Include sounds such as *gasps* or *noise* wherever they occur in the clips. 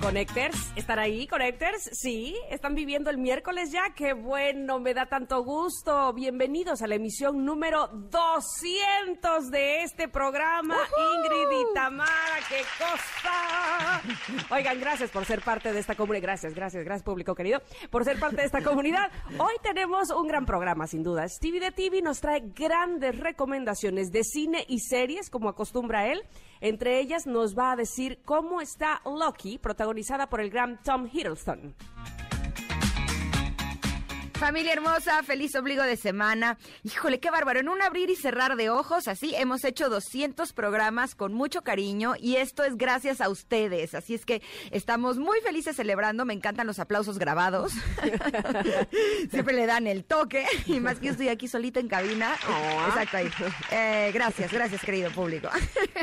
Connectors, ¿están ahí, Connectors? Sí, están viviendo el miércoles ya. Qué bueno, me da tanto gusto. Bienvenidos a la emisión número 200 de este programa. Ingrid y Tamara, qué cosa. Oigan, gracias por ser parte de esta comunidad. Gracias, gracias, gracias, público querido, por ser parte de esta comunidad. Hoy tenemos un gran programa, sin duda. Stevie de TV nos trae grandes recomendaciones de cine y series, como acostumbra él. Entre ellas nos va a decir cómo está Lucky, protagonizada por el gran Tom Hiddleston. Familia hermosa, feliz obligo de semana. Híjole, qué bárbaro. En un abrir y cerrar de ojos, así hemos hecho 200 programas con mucho cariño y esto es gracias a ustedes. Así es que estamos muy felices celebrando. Me encantan los aplausos grabados. *laughs* Siempre le dan el toque. Y más que yo estoy aquí solita en cabina. Exacto ahí. Eh, gracias, gracias, querido público.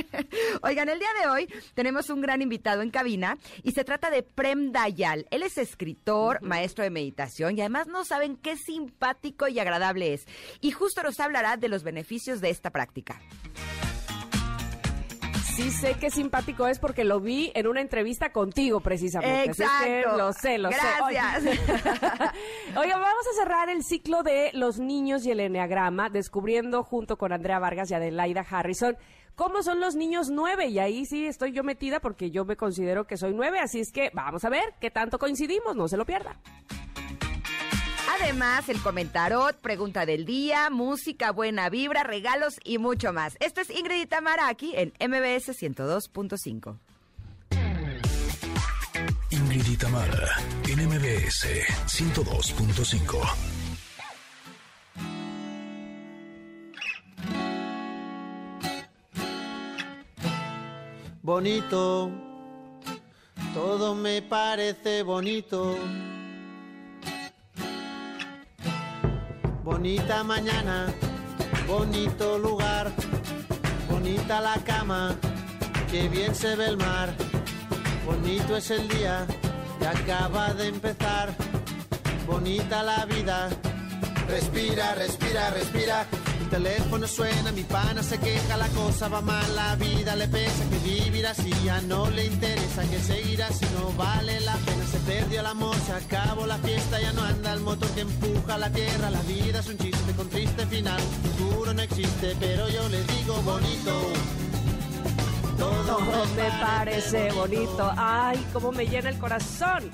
*laughs* Oigan, el día de hoy tenemos un gran invitado en cabina y se trata de Prem Dayal. Él es escritor, maestro de meditación y además no sabe qué simpático y agradable es. Y justo nos hablará de los beneficios de esta práctica. Sí sé qué simpático es porque lo vi en una entrevista contigo precisamente. Exacto. lo sé, lo sé. Gracias. *laughs* Oiga, vamos a cerrar el ciclo de los niños y el enneagrama, descubriendo junto con Andrea Vargas y Adelaida Harrison cómo son los niños nueve. Y ahí sí estoy yo metida porque yo me considero que soy nueve, así es que vamos a ver qué tanto coincidimos, no se lo pierda. Además, el comentarot, pregunta del día, música, buena vibra, regalos y mucho más. Esto es Ingrid y Tamara aquí en MBS 102.5. Ingrid y Tamara en MBS 102.5. Bonito, todo me parece bonito Bonita mañana, bonito lugar, bonita la cama, que bien se ve el mar. Bonito es el día que acaba de empezar, bonita la vida. Respira, respira, respira el teléfono suena, mi pana se queja, la cosa va mal, la vida le pesa, que vivir así ya no le interesa, que seguir así no vale la pena, se perdió el amor, se acabó la fiesta, ya no anda el motor que empuja la tierra, la vida es un chiste con triste final, futuro no existe, pero yo le digo bonito. Todo, me, parece bonito. Ay, cómo me llena el corazón.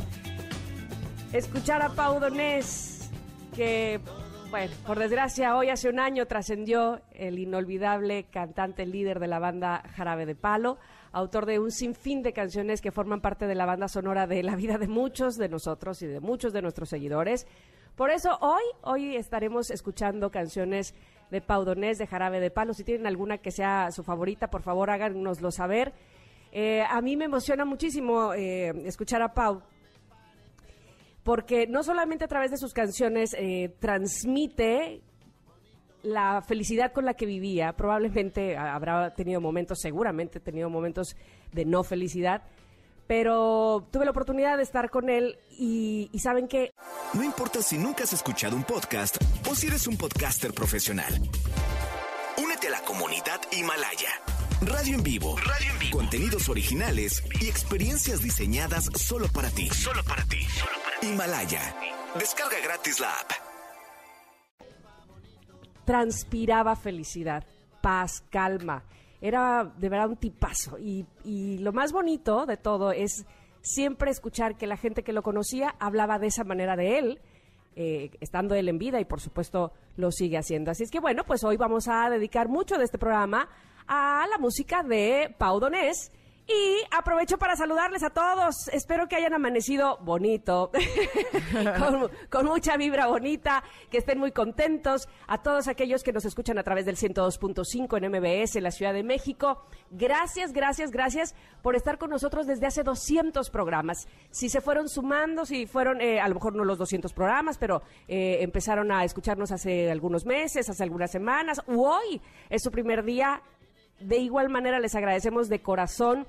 Escuchar a Pau Donés, que bueno, por desgracia, hoy hace un año trascendió el inolvidable cantante líder de la banda Jarabe de Palo, autor de un sinfín de canciones que forman parte de la banda sonora de la vida de muchos de nosotros y de muchos de nuestros seguidores. Por eso hoy, hoy estaremos escuchando canciones de Pau Donés, de Jarabe de Palo. Si tienen alguna que sea su favorita, por favor háganoslo saber. Eh, a mí me emociona muchísimo eh, escuchar a Pau porque no solamente a través de sus canciones eh, transmite la felicidad con la que vivía, probablemente habrá tenido momentos, seguramente tenido momentos de no felicidad, pero tuve la oportunidad de estar con él y, y saben que... No importa si nunca has escuchado un podcast o si eres un podcaster profesional. Únete a la comunidad Himalaya. Radio en vivo. Radio en vivo. Contenidos originales y experiencias diseñadas solo para ti. Solo para ti. Himalaya. Descarga gratis la app. Transpiraba felicidad, paz, calma. Era de verdad un tipazo. Y, lo más bonito de todo es siempre escuchar que la gente que lo conocía hablaba de esa manera de él. Eh, estando él en vida y por supuesto lo sigue haciendo. Así es que bueno, pues hoy vamos a dedicar mucho de este programa a la música de Pau Donés y aprovecho para saludarles a todos. Espero que hayan amanecido bonito, *laughs* con, mucha vibra bonita, que estén muy contentos. A todos aquellos que nos escuchan a través del 102.5 en MBS en la Ciudad de México. Gracias, gracias, gracias por estar con nosotros desde hace 200 programas. Si se fueron sumando, si fueron, eh, a lo mejor no los 200 programas, pero eh, empezaron a escucharnos hace algunos meses, hace algunas semanas, u hoy es su primer día de igual manera les agradecemos de corazón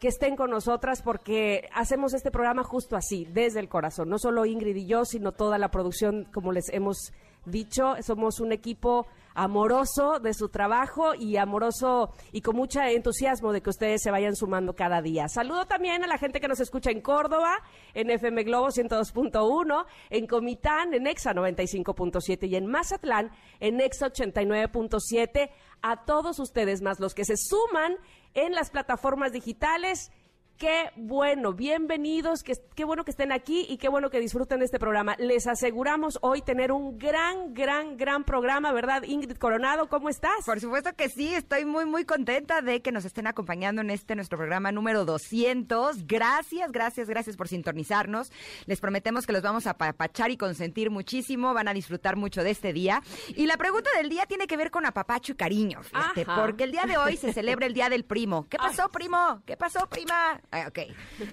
que estén con nosotras porque hacemos este programa justo así, desde el corazón. No solo Ingrid y yo, sino toda la producción, como les hemos dicho, somos un equipo amoroso de su trabajo y amoroso y con mucho entusiasmo de que ustedes se vayan sumando cada día. Saludo también a la gente que nos escucha en Córdoba, en FM Globo 102.1, en Comitán, en Exa 95.7 y en Mazatlán, en Exa 89.7. A todos ustedes más los que se suman en las plataformas digitales Qué bueno, bienvenidos, qué, qué, bueno que estén aquí y qué bueno que disfruten de este programa. Les aseguramos hoy tener un gran, gran, gran programa, ¿verdad? Ingrid Coronado, ¿cómo estás? Por supuesto que sí, estoy muy, muy contenta de que nos estén acompañando en este nuestro programa número 200. Gracias, gracias, gracias por sintonizarnos. Les prometemos que los vamos a apapachar y consentir muchísimo, van a disfrutar mucho de este día. Y la pregunta del día tiene que ver con apapacho y cariño, fíjate, porque el día de hoy se celebra el Día del Primo. ¿Qué *laughs* pasó, primo? ¿Qué pasó, prima? Ah, ok.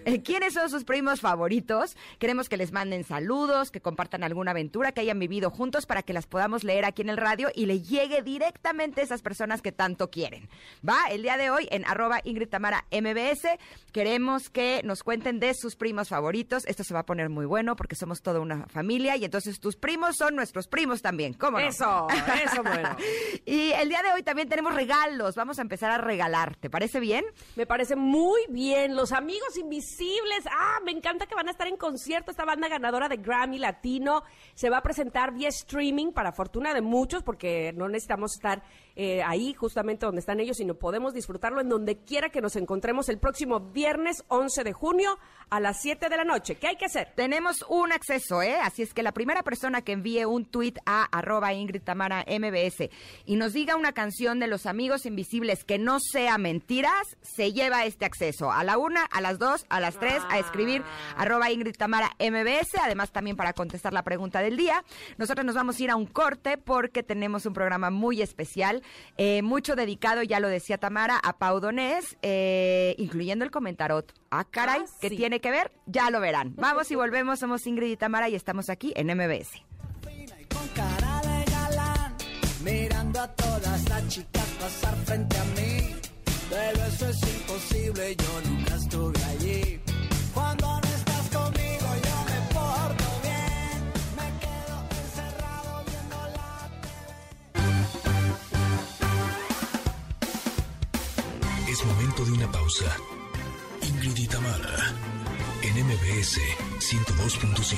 Eh, ¿Quiénes son sus primos favoritos? Queremos que les manden saludos, que compartan alguna aventura que hayan vivido juntos para que las podamos leer aquí en el radio y le llegue directamente a esas personas que tanto quieren. Va, el día de hoy en arroba Ingrid Tamara MBS queremos que nos cuenten de sus primos favoritos. Esto se va a poner muy bueno porque somos toda una familia y entonces tus primos son nuestros primos también. ¿Cómo no? Eso, eso bueno. *laughs* y el día de hoy también tenemos regalos. Vamos a empezar a regalar. ¿Te parece bien? Me parece muy bien. Los amigos Invisibles. Ah, me encanta que van a estar en concierto. Esta banda ganadora de Grammy Latino se va a presentar vía streaming para fortuna de muchos, porque no necesitamos estar eh, ahí justamente donde están ellos, sino podemos disfrutarlo en donde quiera que nos encontremos el próximo viernes 11 de junio a las 7 de la noche. ¿Qué hay que hacer? Tenemos un acceso, ¿eh? Así es que la primera persona que envíe un tweet a arroba Ingrid Tamara MBS y nos diga una canción de los amigos invisibles que no sea mentiras, se lleva este acceso. A la una, a las dos, a las tres, a escribir Ah. arroba Ingrid Tamara MBS, además también para contestar la pregunta del día. Nosotros nos vamos a ir a un corte porque tenemos un programa muy especial, eh, mucho dedicado, ya lo decía Tamara, a Pau Donés, eh, incluyendo el comentarot. Ah, caray, Ah, ¿qué tiene que ver? Ya lo verán. Vamos y volvemos, somos Ingrid y Tamara y estamos aquí en MBS. con cara de galán, mirando a todas las chicas pasar frente a mí. Pero eso es imposible, yo nunca De una pausa. Ingrid y Tamara, en MBS 102.5.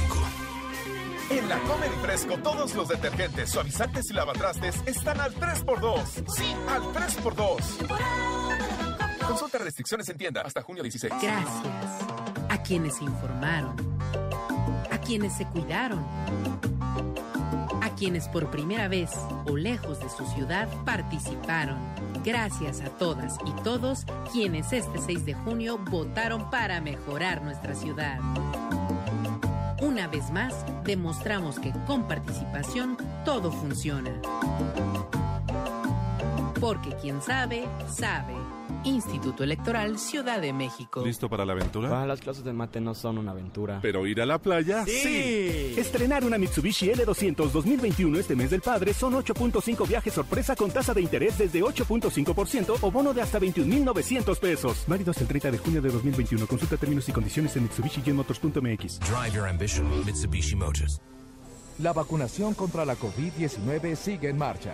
En la Comer y Fresco, todos los detergentes, suavizantes y lavatrastes están al 3x2. Sí, al 3x2. Consulta restricciones en tienda hasta junio 16. Gracias a quienes se informaron, a quienes se cuidaron, quienes por primera vez o lejos de su ciudad participaron. Gracias a todas y todos quienes este 6 de junio votaron para mejorar nuestra ciudad. Una vez más, demostramos que con participación todo funciona. Porque quien sabe, sabe. Instituto Electoral Ciudad de México. ¿Listo para la aventura? Ah, las clases de mate no son una aventura. Pero ir a la playa, ¡Sí! Estrenar una Mitsubishi L200 2021 este mes del padre son 8.5 viajes sorpresa con tasa de interés desde 8.5% o bono de hasta 21.900 pesos. Válido hasta el 30 de junio de 2021. Consulta términos y condiciones en mitsubishimotors.mx. Drive your ambition, Mitsubishi Motors. La vacunación contra la COVID-19 sigue en marcha.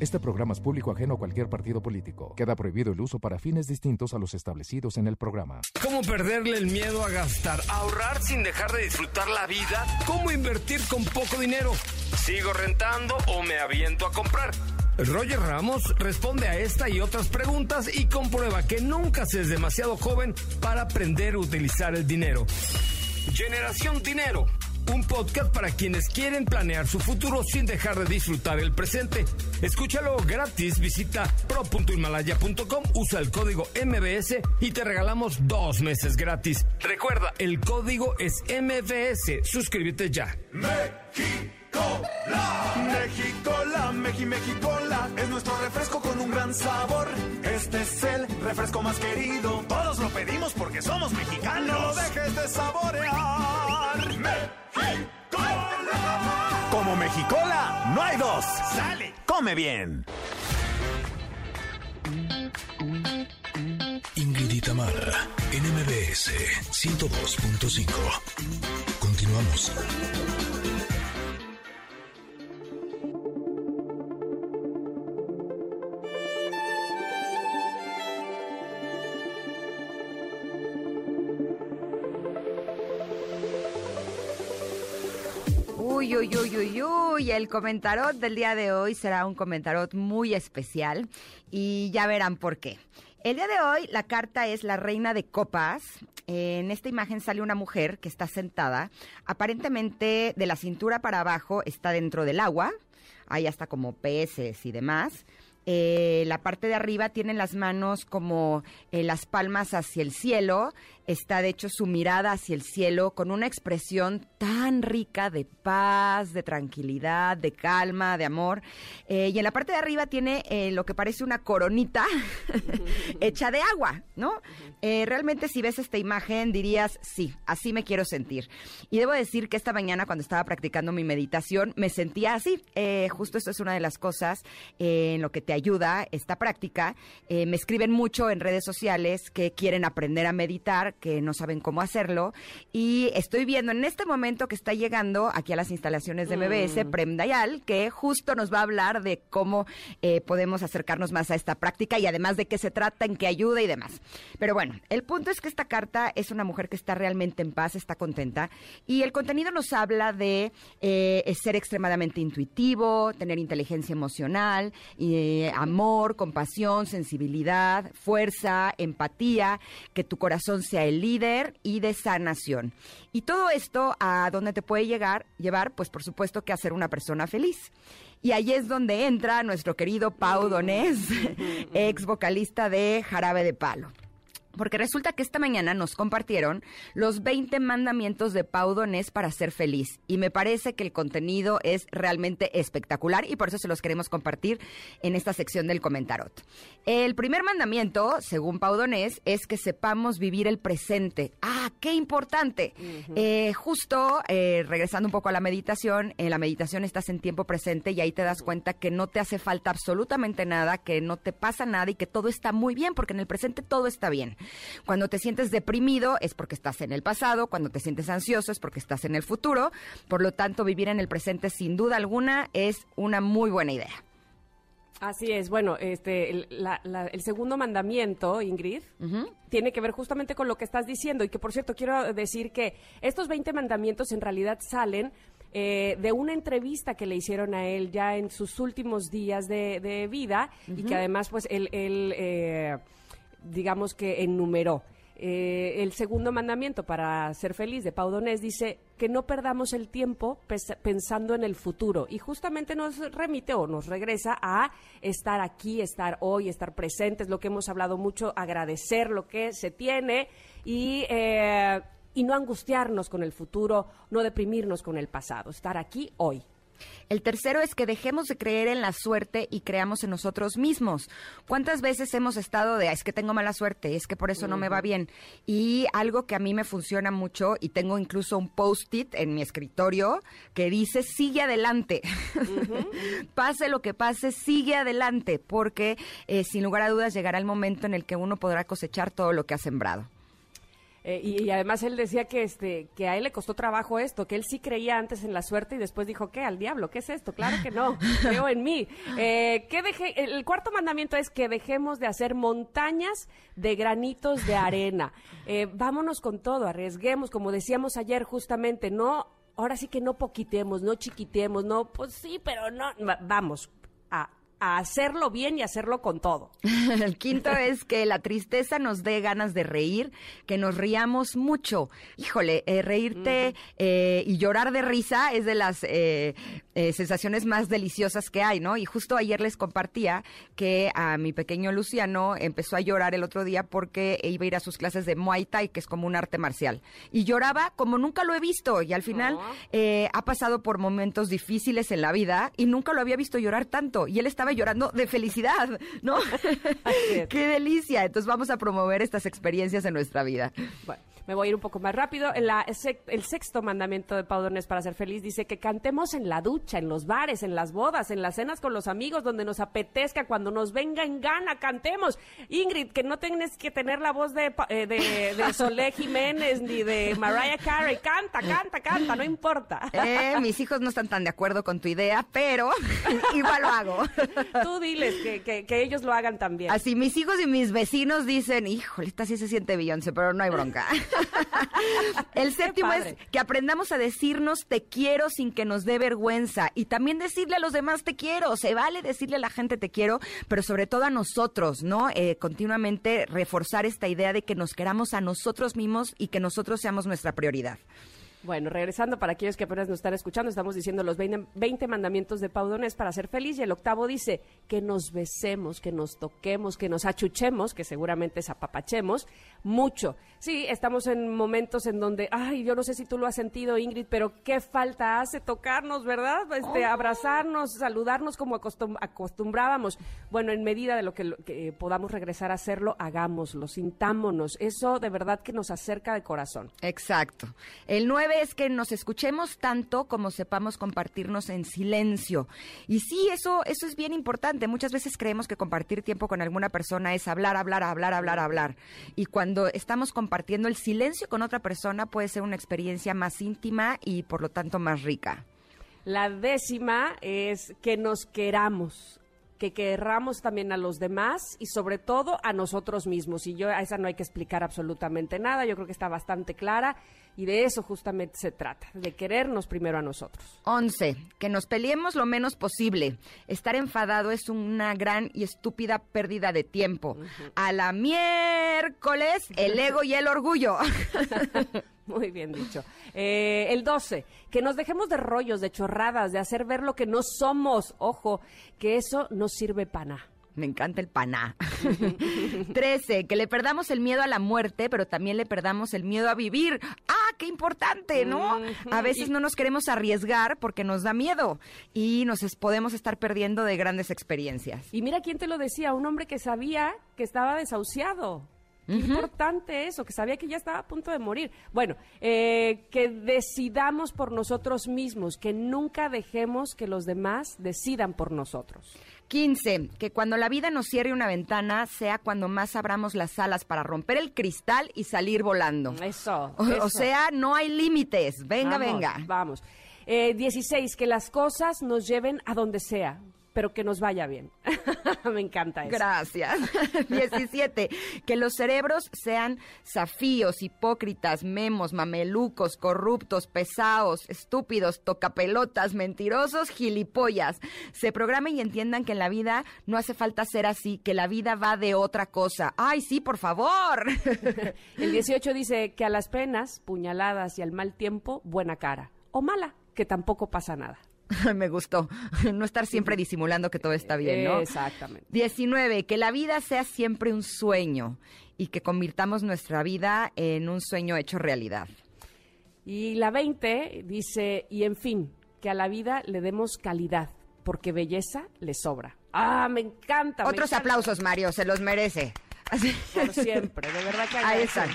Este programa es público ajeno a cualquier partido político. Queda prohibido el uso para fines distintos a los establecidos en el programa. ¿Cómo perderle el miedo a gastar? ¿Ahorrar sin dejar de disfrutar la vida? ¿Cómo invertir con poco dinero? ¿Sigo rentando o me aviento a comprar? Roger Ramos responde a esta y otras preguntas y comprueba que nunca se es demasiado joven para aprender a utilizar el dinero. Generación Dinero, un podcast para quienes quieren planear su futuro sin dejar de disfrutar el presente. Escúchalo gratis, visita pro.himalaya.com, usa el código MBS y te regalamos dos meses gratis. Recuerda, el código es MBS. Suscríbete ya. La México, la Meji, México, la Es nuestro refresco con un gran sabor. Este es el refresco más querido. Todos lo pedimos porque somos mexicanos. No dejes de saborear. ¡Mexicola! Como Mexicola, no hay dos. Sale, come bien. Ingrid y Tamara, en MBS 102.5. Continuamos. Uy, uy, el comentarot del día de hoy será un comentarot muy especial y ya verán por qué. El día de hoy la carta es la reina de copas. En esta imagen sale una mujer que está sentada. Aparentemente de la cintura para abajo está dentro del agua. Hay hasta como peces y demás. Eh, la parte de arriba tiene las manos como eh, las palmas hacia el cielo. Está de hecho su mirada hacia el cielo con una expresión tan rica de paz, de tranquilidad, de calma, de amor. Eh, y en la parte de arriba tiene lo que parece una coronita *laughs* hecha de agua, ¿no? Realmente si ves esta imagen dirías, sí, así me quiero sentir. Y debo decir que esta mañana cuando estaba practicando mi meditación me sentía así. Justo esto es una de las cosas en lo que te ayuda esta práctica. Eh, me escriben mucho en redes sociales que quieren aprender a meditar, que no saben cómo hacerlo. Y estoy viendo en este momento que está llegando aquí a las instalaciones de MBS, Mm. Prem Dayal, que justo nos va a hablar de cómo eh, podemos acercarnos más a esta práctica y además de qué se trata, en qué ayuda y demás. Pero bueno, el punto es que esta carta es una mujer que está realmente en paz, está contenta. Y el contenido nos habla de eh, ser extremadamente intuitivo, tener inteligencia emocional, eh, amor, compasión, sensibilidad, fuerza, empatía, que tu corazón sea el líder y de sanación. Y todo esto a dónde te puede llegar, llevar, pues por supuesto que a ser una persona feliz. Y ahí es donde entra nuestro querido Pau Donés, *laughs* ex vocalista de Jarabe de Palo. Porque resulta que esta mañana nos compartieron los 20 mandamientos de Pau Donés para ser feliz. Y me parece que el contenido es realmente espectacular y por eso se los queremos compartir en esta sección del comentarot. El primer mandamiento, según Pau Donés, es que sepamos vivir el presente. ¡Ah, qué importante! Eh, justo, eh, regresando un poco a la meditación, en la meditación estás en tiempo presente y ahí te das cuenta que no te hace falta absolutamente nada, que no te pasa nada y que todo está muy bien, porque en el presente todo está bien. Cuando te sientes deprimido es porque estás en el pasado, cuando te sientes ansioso es porque estás en el futuro. Por lo tanto, vivir en el presente sin duda alguna es una muy buena idea. Así es, bueno, este, el, la- la- el segundo mandamiento, Ingrid, tiene que ver justamente con lo que estás diciendo y que, por cierto, quiero decir que estos 20 mandamientos en realidad salen eh, de una entrevista que le hicieron a él ya en sus últimos días de, de vida y que además, pues, él, él, eh, digamos que enumeró. Eh, el segundo mandamiento para ser feliz de Pau Donés dice que no perdamos el tiempo pensando en el futuro y justamente nos remite o nos regresa a estar aquí, estar hoy, estar presentes, lo que hemos hablado mucho, agradecer lo que se tiene y, eh, y no angustiarnos con el futuro, no deprimirnos con el pasado, estar aquí hoy. El tercero es que dejemos de creer en la suerte y creamos en nosotros mismos. ¿Cuántas veces hemos estado de, "Ah, es que tengo mala suerte, es que por eso no me va bien? Y algo que a mí me funciona mucho, y tengo incluso un post-it en mi escritorio que dice, sigue adelante. *laughs* pase lo que pase, sigue adelante, porque eh, sin lugar a dudas llegará el momento en el que uno podrá cosechar todo lo que ha sembrado. Eh, y, además él decía que este que a él le costó trabajo esto, que él sí creía antes en la suerte y después dijo, ¿qué? ¿Al diablo? ¿Qué es esto? Claro que no, creo en mí. Eh, ¿qué deje, el cuarto mandamiento es que dejemos de hacer montañas de granitos de arena. Eh, vámonos con todo, arriesguemos, como decíamos ayer justamente, no, ahora sí que no poquitemos, no chiquitemos, no, pues sí, pero no, va- vamos a, hacerlo bien y hacerlo con todo. *laughs* El quinto es que la tristeza nos dé ganas de reír, que nos riamos mucho. Híjole, eh, reírte eh, y llorar de risa es de las eh, sensaciones más deliciosas que hay, ¿no? Y justo ayer les compartía que a mi pequeño Luciano empezó a llorar el otro día porque iba a ir a sus clases de Muay Thai, que es como un arte marcial. Y lloraba como nunca lo he visto. Y al final eh, ha pasado por momentos difíciles en la vida y nunca lo había visto llorar tanto. Y él estaba estaba llorando de felicidad, ¿no? *laughs* *laughs* Qué delicia. Entonces vamos a promover estas experiencias en nuestra vida. Bueno, me voy a ir un poco más rápido. La, el sexto mandamiento de Pau Donés para ser feliz dice que cantemos en la ducha, en los bares, en las bodas, en las cenas con los amigos, donde nos apetezca, cuando nos venga en gana, cantemos. Ingrid, que no tienes que tener la voz de, eh, de, de Solé Jiménez ni de Mariah Carey. Canta, canta, canta, no importa. Eh, mis hijos no están tan de acuerdo con tu idea, pero *laughs* igual lo hago. Tú diles que, que, ellos lo hagan también. Así, mis hijos y mis vecinos dicen, híjole, esta sí se siente Beyoncé, pero no hay bronca. *laughs* El séptimo es que aprendamos a decirnos te quiero sin que nos dé vergüenza y también decirle a los demás te quiero. Se vale decirle a la gente te quiero, pero sobre todo a nosotros, ¿no? Eh, continuamente reforzar esta idea de que nos queramos a nosotros mismos y que nosotros seamos nuestra prioridad. Bueno, regresando para aquellos que apenas nos están escuchando, estamos diciendo los 20, mandamientos de Paudones para ser feliz y el octavo dice que nos besemos, que nos toquemos, que nos achuchemos, que seguramente es apapachemos, mucho. Sí, estamos en momentos en donde, ay, yo no sé si tú lo has sentido, Ingrid, pero qué falta hace tocarnos, ¿verdad? Este, oh. abrazarnos, saludarnos como acostumbrábamos. Bueno, en medida de lo que, que podamos regresar a hacerlo, hagámoslo, sintámonos. Eso de verdad que nos acerca de corazón. Exacto. El nueve es que nos escuchemos tanto como sepamos compartirnos en silencio. Y sí, eso, eso es bien importante. Muchas veces creemos que compartir tiempo con alguna persona es hablar, hablar, hablar, hablar, hablar. Y cuando estamos compartiendo el silencio con otra persona puede ser una experiencia más íntima y por lo tanto más rica. La décima es que nos queramos que querramos también a los demás y sobre todo a nosotros mismos. Y yo a esa no hay que explicar absolutamente nada, yo creo que está bastante clara y de eso justamente se trata, de querernos primero a nosotros. 11. Que nos peleemos lo menos posible. Estar enfadado es una gran y estúpida pérdida de tiempo. A la miércoles, el *laughs* ego y el orgullo. *laughs* Muy bien dicho. Eh, el 12, que nos dejemos de rollos, de chorradas, de hacer ver lo que no somos. Ojo, que eso no sirve para nada. Me encanta el paná. *laughs* 13. Que le perdamos el miedo a la muerte, pero también le perdamos el miedo a vivir. ¡Ah, qué importante, ¿no? A veces no nos queremos arriesgar porque nos da miedo y nos podemos estar perdiendo de grandes experiencias. Y mira quién te lo decía, un hombre que sabía que estaba desahuciado. Qué importante eso, que sabía que ya estaba a punto de morir. Bueno, eh, que decidamos por nosotros mismos, que nunca dejemos que los demás decidan por nosotros. 15. Que cuando la vida nos cierre una ventana sea cuando más abramos las alas para romper el cristal y salir volando. Eso. O, sea, no hay límites. Venga, venga. Vamos. Eh, 16. Que las cosas nos lleven a donde sea pero que nos vaya bien. *laughs* Me encanta eso. Gracias. *laughs* 17. Que los cerebros sean zafíos, hipócritas, memos, mamelucos, corruptos, pesados, estúpidos, tocapelotas, mentirosos, gilipollas. Se programen y entiendan que en la vida no hace falta ser así, que la vida va de otra cosa. ¡Ay, sí, por favor! *laughs* El 18 dice que a las penas, puñaladas y al mal tiempo, buena cara. O mala, que tampoco pasa nada. *laughs* Me gustó. *laughs* No estar siempre disimulando que todo está bien, ¿no? Exactamente. 19. Que la vida sea siempre un sueño y que convirtamos nuestra vida en un sueño hecho realidad. Y la 20 dice, y en fin, que a la vida le demos calidad, porque belleza le sobra. Ah, me encanta. Otros aplausos, Mario, se los merece. *laughs* Por siempre, de verdad que Ahí están.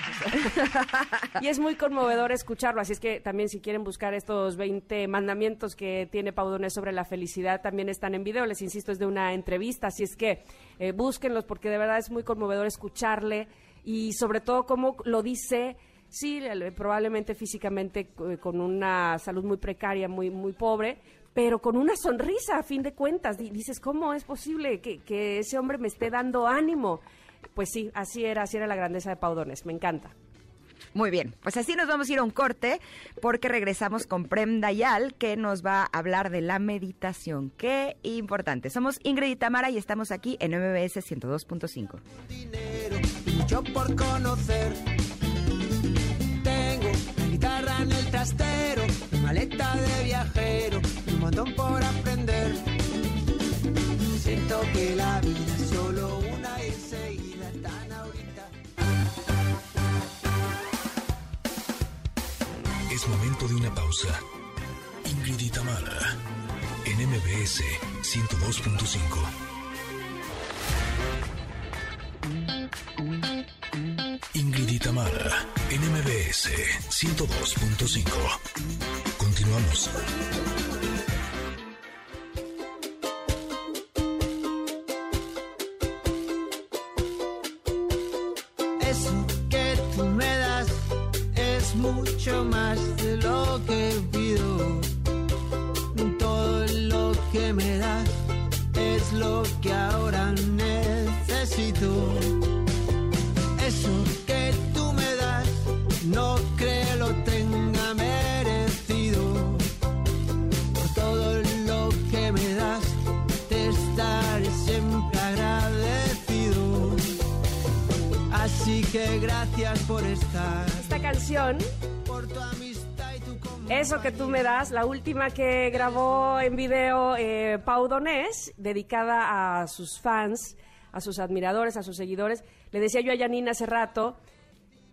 *laughs* Y es muy conmovedor escucharlo, así es que también si quieren buscar estos 20 mandamientos que tiene Paudones sobre la felicidad, también están en video, les insisto, es de una entrevista, así es que eh, búsquenlos porque de verdad es muy conmovedor escucharle y sobre todo cómo lo dice sí, probablemente físicamente eh, con una salud muy precaria, muy, muy pobre, pero con una sonrisa a fin de cuentas. Dices, ¿cómo es posible que, que ese hombre me esté dando ánimo? Pues sí, así era, así era la grandeza de Paudones, me encanta. Muy bien, pues así nos vamos a ir a un corte porque regresamos con Prem Dayal que nos va a hablar de la meditación. Qué importante. Somos Ingrid y Tamara y estamos aquí en MBS 102.5. Dinero, mucho por conocer. Tengo la guitarra en el trastero, maleta de viajero, un montón por aprender. Siento que la vida es solo una y Momento de una pausa. Ingrid Tamara, en MBS 102.5. Ingrid Tamara en MBS 102.5. Continuamos. Eso que tú me das es mucho más que gracias por estar. Esta canción, Por tu amistad y tu eso que tú me das, la última que grabó en video eh, Pau Donés, dedicada a sus fans, a sus admiradores, a sus seguidores. Le decía yo a Janine hace rato,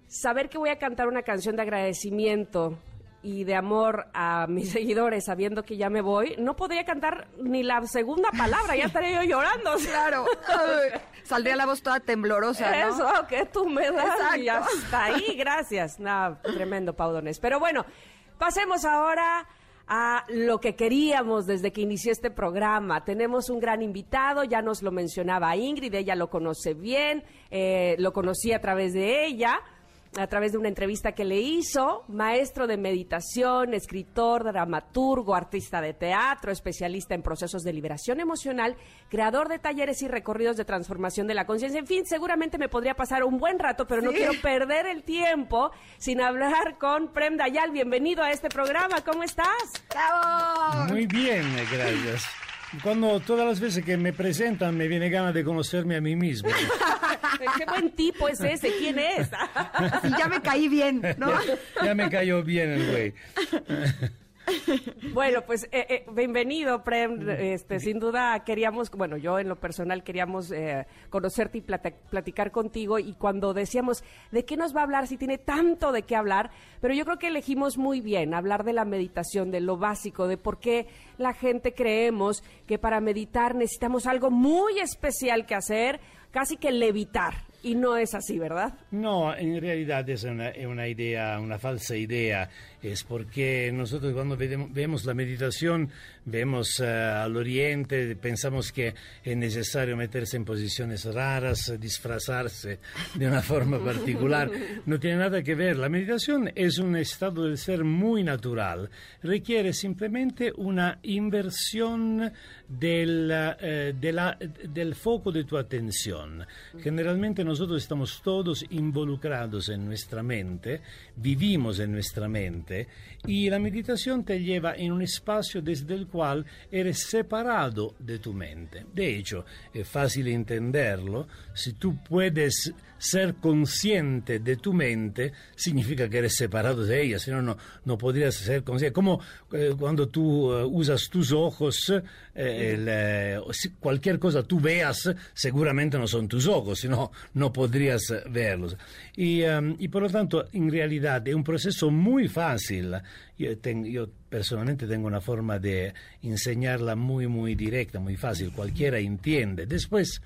saber que voy a cantar una canción de agradecimiento y de amor a mis *laughs* seguidores, sabiendo que ya me voy, no podría cantar ni la segunda palabra, ya estaría yo llorando. Claro. *laughs* Saldría la voz toda temblorosa, ¿no? Eso que tú me das y hasta ahí, gracias. Nada, tremendo Paudones. Pero bueno, pasemos ahora a lo que queríamos desde que inició este programa. Tenemos un gran invitado, ya nos lo mencionaba Ingrid, ella lo conoce bien, eh, lo conocí a través de ella a través de una entrevista que le hizo, maestro de meditación, escritor, dramaturgo, artista de teatro, especialista en procesos de liberación emocional, creador de talleres y recorridos de transformación de la conciencia. En fin, seguramente me podría pasar un buen rato, pero no quiero perder el tiempo sin hablar con Prem Dayal. Bienvenido a este programa, ¿cómo estás? ¡Bravo! Muy bien, gracias. Cuando todas las veces que me presentan me viene ganas de conocerme a mí mismo. *laughs* Qué buen tipo es ese, ¿quién es? *laughs* Ya me caí bien, ¿no? Ya me cayó bien el güey. *laughs* *laughs* Bueno, pues eh, eh, bienvenido, Prem. Este, sin duda queríamos, bueno, yo en lo personal queríamos eh, conocerte y platicar contigo. Y cuando decíamos de qué nos va a hablar, si tiene tanto de qué hablar, pero yo creo que elegimos muy bien hablar de la meditación, de lo básico, de por qué la gente creemos que para meditar necesitamos algo muy especial que hacer, casi que levitar. Y no es así, ¿verdad? No, en realidad es una, una idea, una falsa idea. Es porque nosotros cuando vemos la meditación, vemos eh, al oriente, pensamos que es necesario meterse en posiciones raras, disfrazarse de una forma particular. No tiene nada que ver. La meditación es un estado del ser muy natural. Requiere simplemente una inversión del, eh, del foco de tu atención. Generalmente nosotros estamos todos involucrados en nuestra mente, vivimos en nuestra mente y la meditación te lleva en un espacio desde el cual eres separado de tu mente. De hecho, es fácil entenderlo. Si tú puedes ser consciente de tu mente, significa que eres separado de ella, si no, no, podrías ser consciente. Como eh, cuando tú eh, usas tus ojos, eh, cualquier cosa tú veas, seguramente no son tus ojos, si no, podrías verlos. Y, em, y por lo tanto, en realidad es un proceso muy fácil. Yo, yo personalmente tengo una forma de enseñarla muy, muy directa, muy fácil, cualquiera entiende. Después,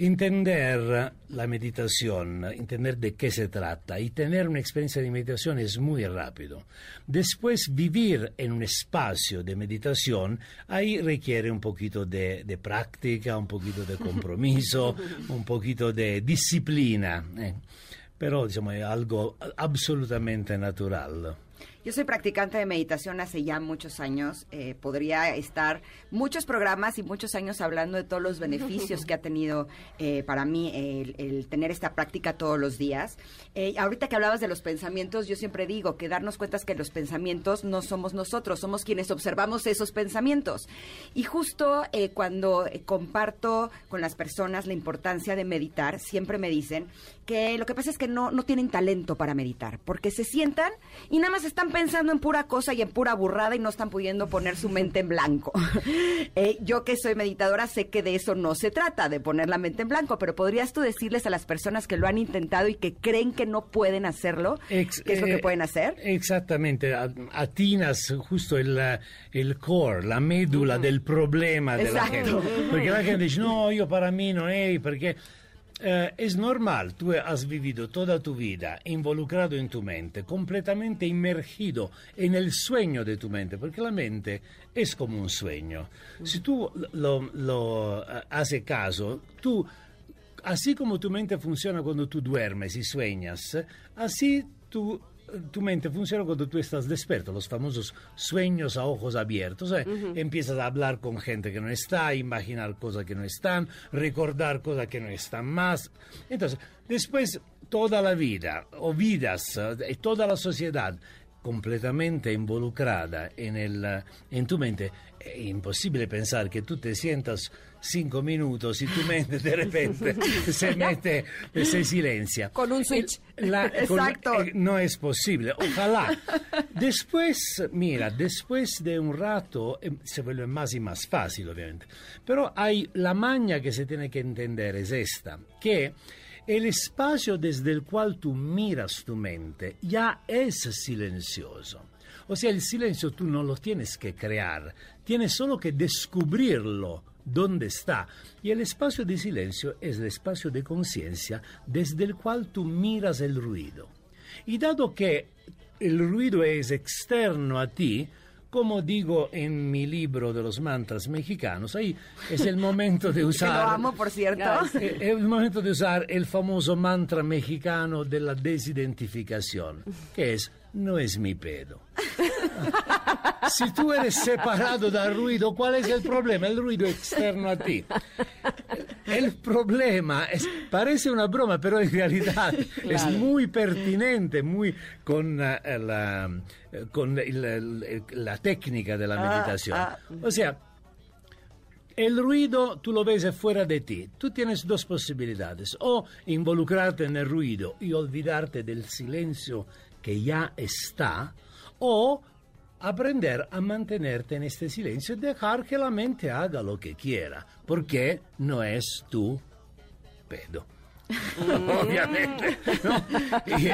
Entender la meditación, entender de qué se trata y tener una experiencia de meditación es muy rápido. Después vivir en un espacio de meditación, ahí requiere un poquito de, de práctica, un poquito de compromiso, *laughs* un poquito de disciplina. eh. Pero diciamo, es algo absolutamente natural. Yo soy practicante de meditación hace ya muchos años. Eh, podría estar muchos programas y muchos años hablando de todos los *laughs* beneficios que ha tenido eh, para mí el, el tener esta práctica todos los días. Eh, ahorita que hablabas de los pensamientos, yo siempre digo que darnos cuenta es que los pensamientos no somos nosotros, somos quienes observamos esos pensamientos. Y justo cuando comparto con las personas la importancia de meditar, siempre me dicen que lo que pasa es que no, no tienen talento para meditar, porque se sientan y nada más están pensando en pura cosa y en pura burrada y no están pudiendo poner su mente en blanco. *laughs* Eh, yo que soy meditadora sé que de eso no se trata, de poner la mente en blanco, pero ¿podrías tú decirles a las personas que lo han intentado y que creen que no pueden hacerlo, Ex- qué es lo que eh, pueden hacer? Exactamente, atinas justo el, el core, la médula del problema de la gente. Perché la gente dice, no, io para mí non è, perché eh, es normal, tú has vivido toda tu vida involucrado en tu mente, completamente inmergido en el sueño de tu mente, porque la mente es como un sueño. Si tú lo, lo, eh, haces caso, tú así como tu mente funciona cuando tú duermes y sueñas, así tu, tu mente funciona cuando tú estás despierto, los famosos sueños a ojos abiertos. ¿eh? Empiezas a hablar con gente que no está, imaginar cosas que no están, recordar cosas que no están más. Entonces, después toda la vida, o vidas, eh, toda la sociedad completamente involucrada en, el, eh, en tu mente, è impossibile pensare che tu te sientas cinco minutos y tu mente de repente *laughs* se mete, se silencia. Con un switch. La- con- Exacto. eh, no es posible. Ojalá. Después, mira, después de un rato eh, se vuelve más y más fácil, obviamente. Pero hay la maña que se tiene que entender es esta, que el espacio desde el cual tú miras tu mente ya es silencioso. O sea, el silencio tú no lo tienes que crear, tienes solo que descubrirlo dónde está. Y el espacio de silencio es el espacio de conciencia desde el cual tú miras el ruido. Y dado que el ruido es externo a ti, como digo en mi libro de los mantras mexicanos, ahí es el momento de *laughs* Que usar... lo amo, por cierto. È il momento di usare il famoso mantra mexicano della desidentificazione, che es no es mi pedo. Si tú eres separado del ruido, ¿cuál es el problema? El ruido externo a ti. El problema es, parece una broma, pero en realidad es muy pertinente, muy con, eh, la, eh, con la técnica de la Ah, meditación. ah. O sea, el ruido tú lo ves fuera de ti. Tú tienes dos posibilidades. O involucrarte en el ruido y olvidarte del silencio que ya está. O aprender a mantenerte en este silencio y dejar que la mente haga lo que quiera. Porque no es tu pedo. *laughs* Obviamente. ¿no? Y,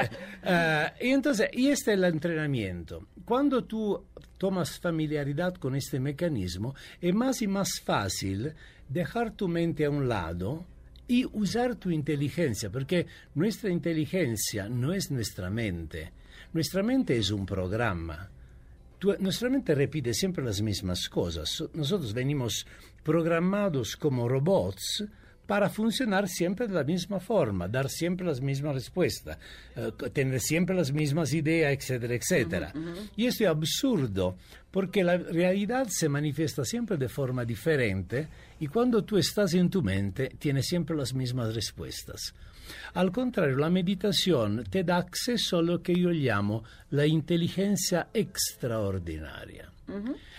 eh, y entonces, y este es el entrenamiento. Cuando tú tomas familiaridad con este mecanismo, es más y más fácil dejar tu mente a un lado y usar tu inteligencia, porque nuestra inteligencia no es nuestra mente. Nuestra mente es un programa. Tu- nuestra mente repite siempre las mismas cosas. Nosotros venimos programados como robots para funcionar siempre de la misma forma, dar siempre las mismas respuestas, eh, tener siempre las mismas ideas, etcétera, etcétera. Y esto es absurdo, porque la realidad se manifiesta siempre de forma diferente y cuando tú estás en tu mente tienes siempre las mismas respuestas. Al contrario, la meditación te da acceso a lo que yo llamo la inteligencia extraordinaria.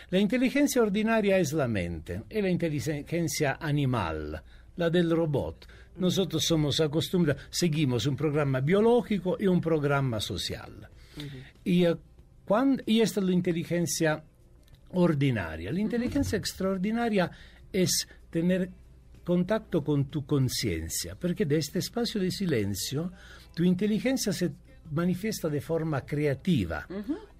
La inteligencia ordinaria es la mente, es la inteligencia animal, la del robot. Nosotros somos acostumbrados, seguimos un programa biológico y un programa social. Y, eh, cuan- y esta es la inteligencia ordinaria. La inteligencia extraordinaria es tener contacto con tu conciencia, porque de este espacio de silencio tu inteligencia se manifiesta de forma creativa,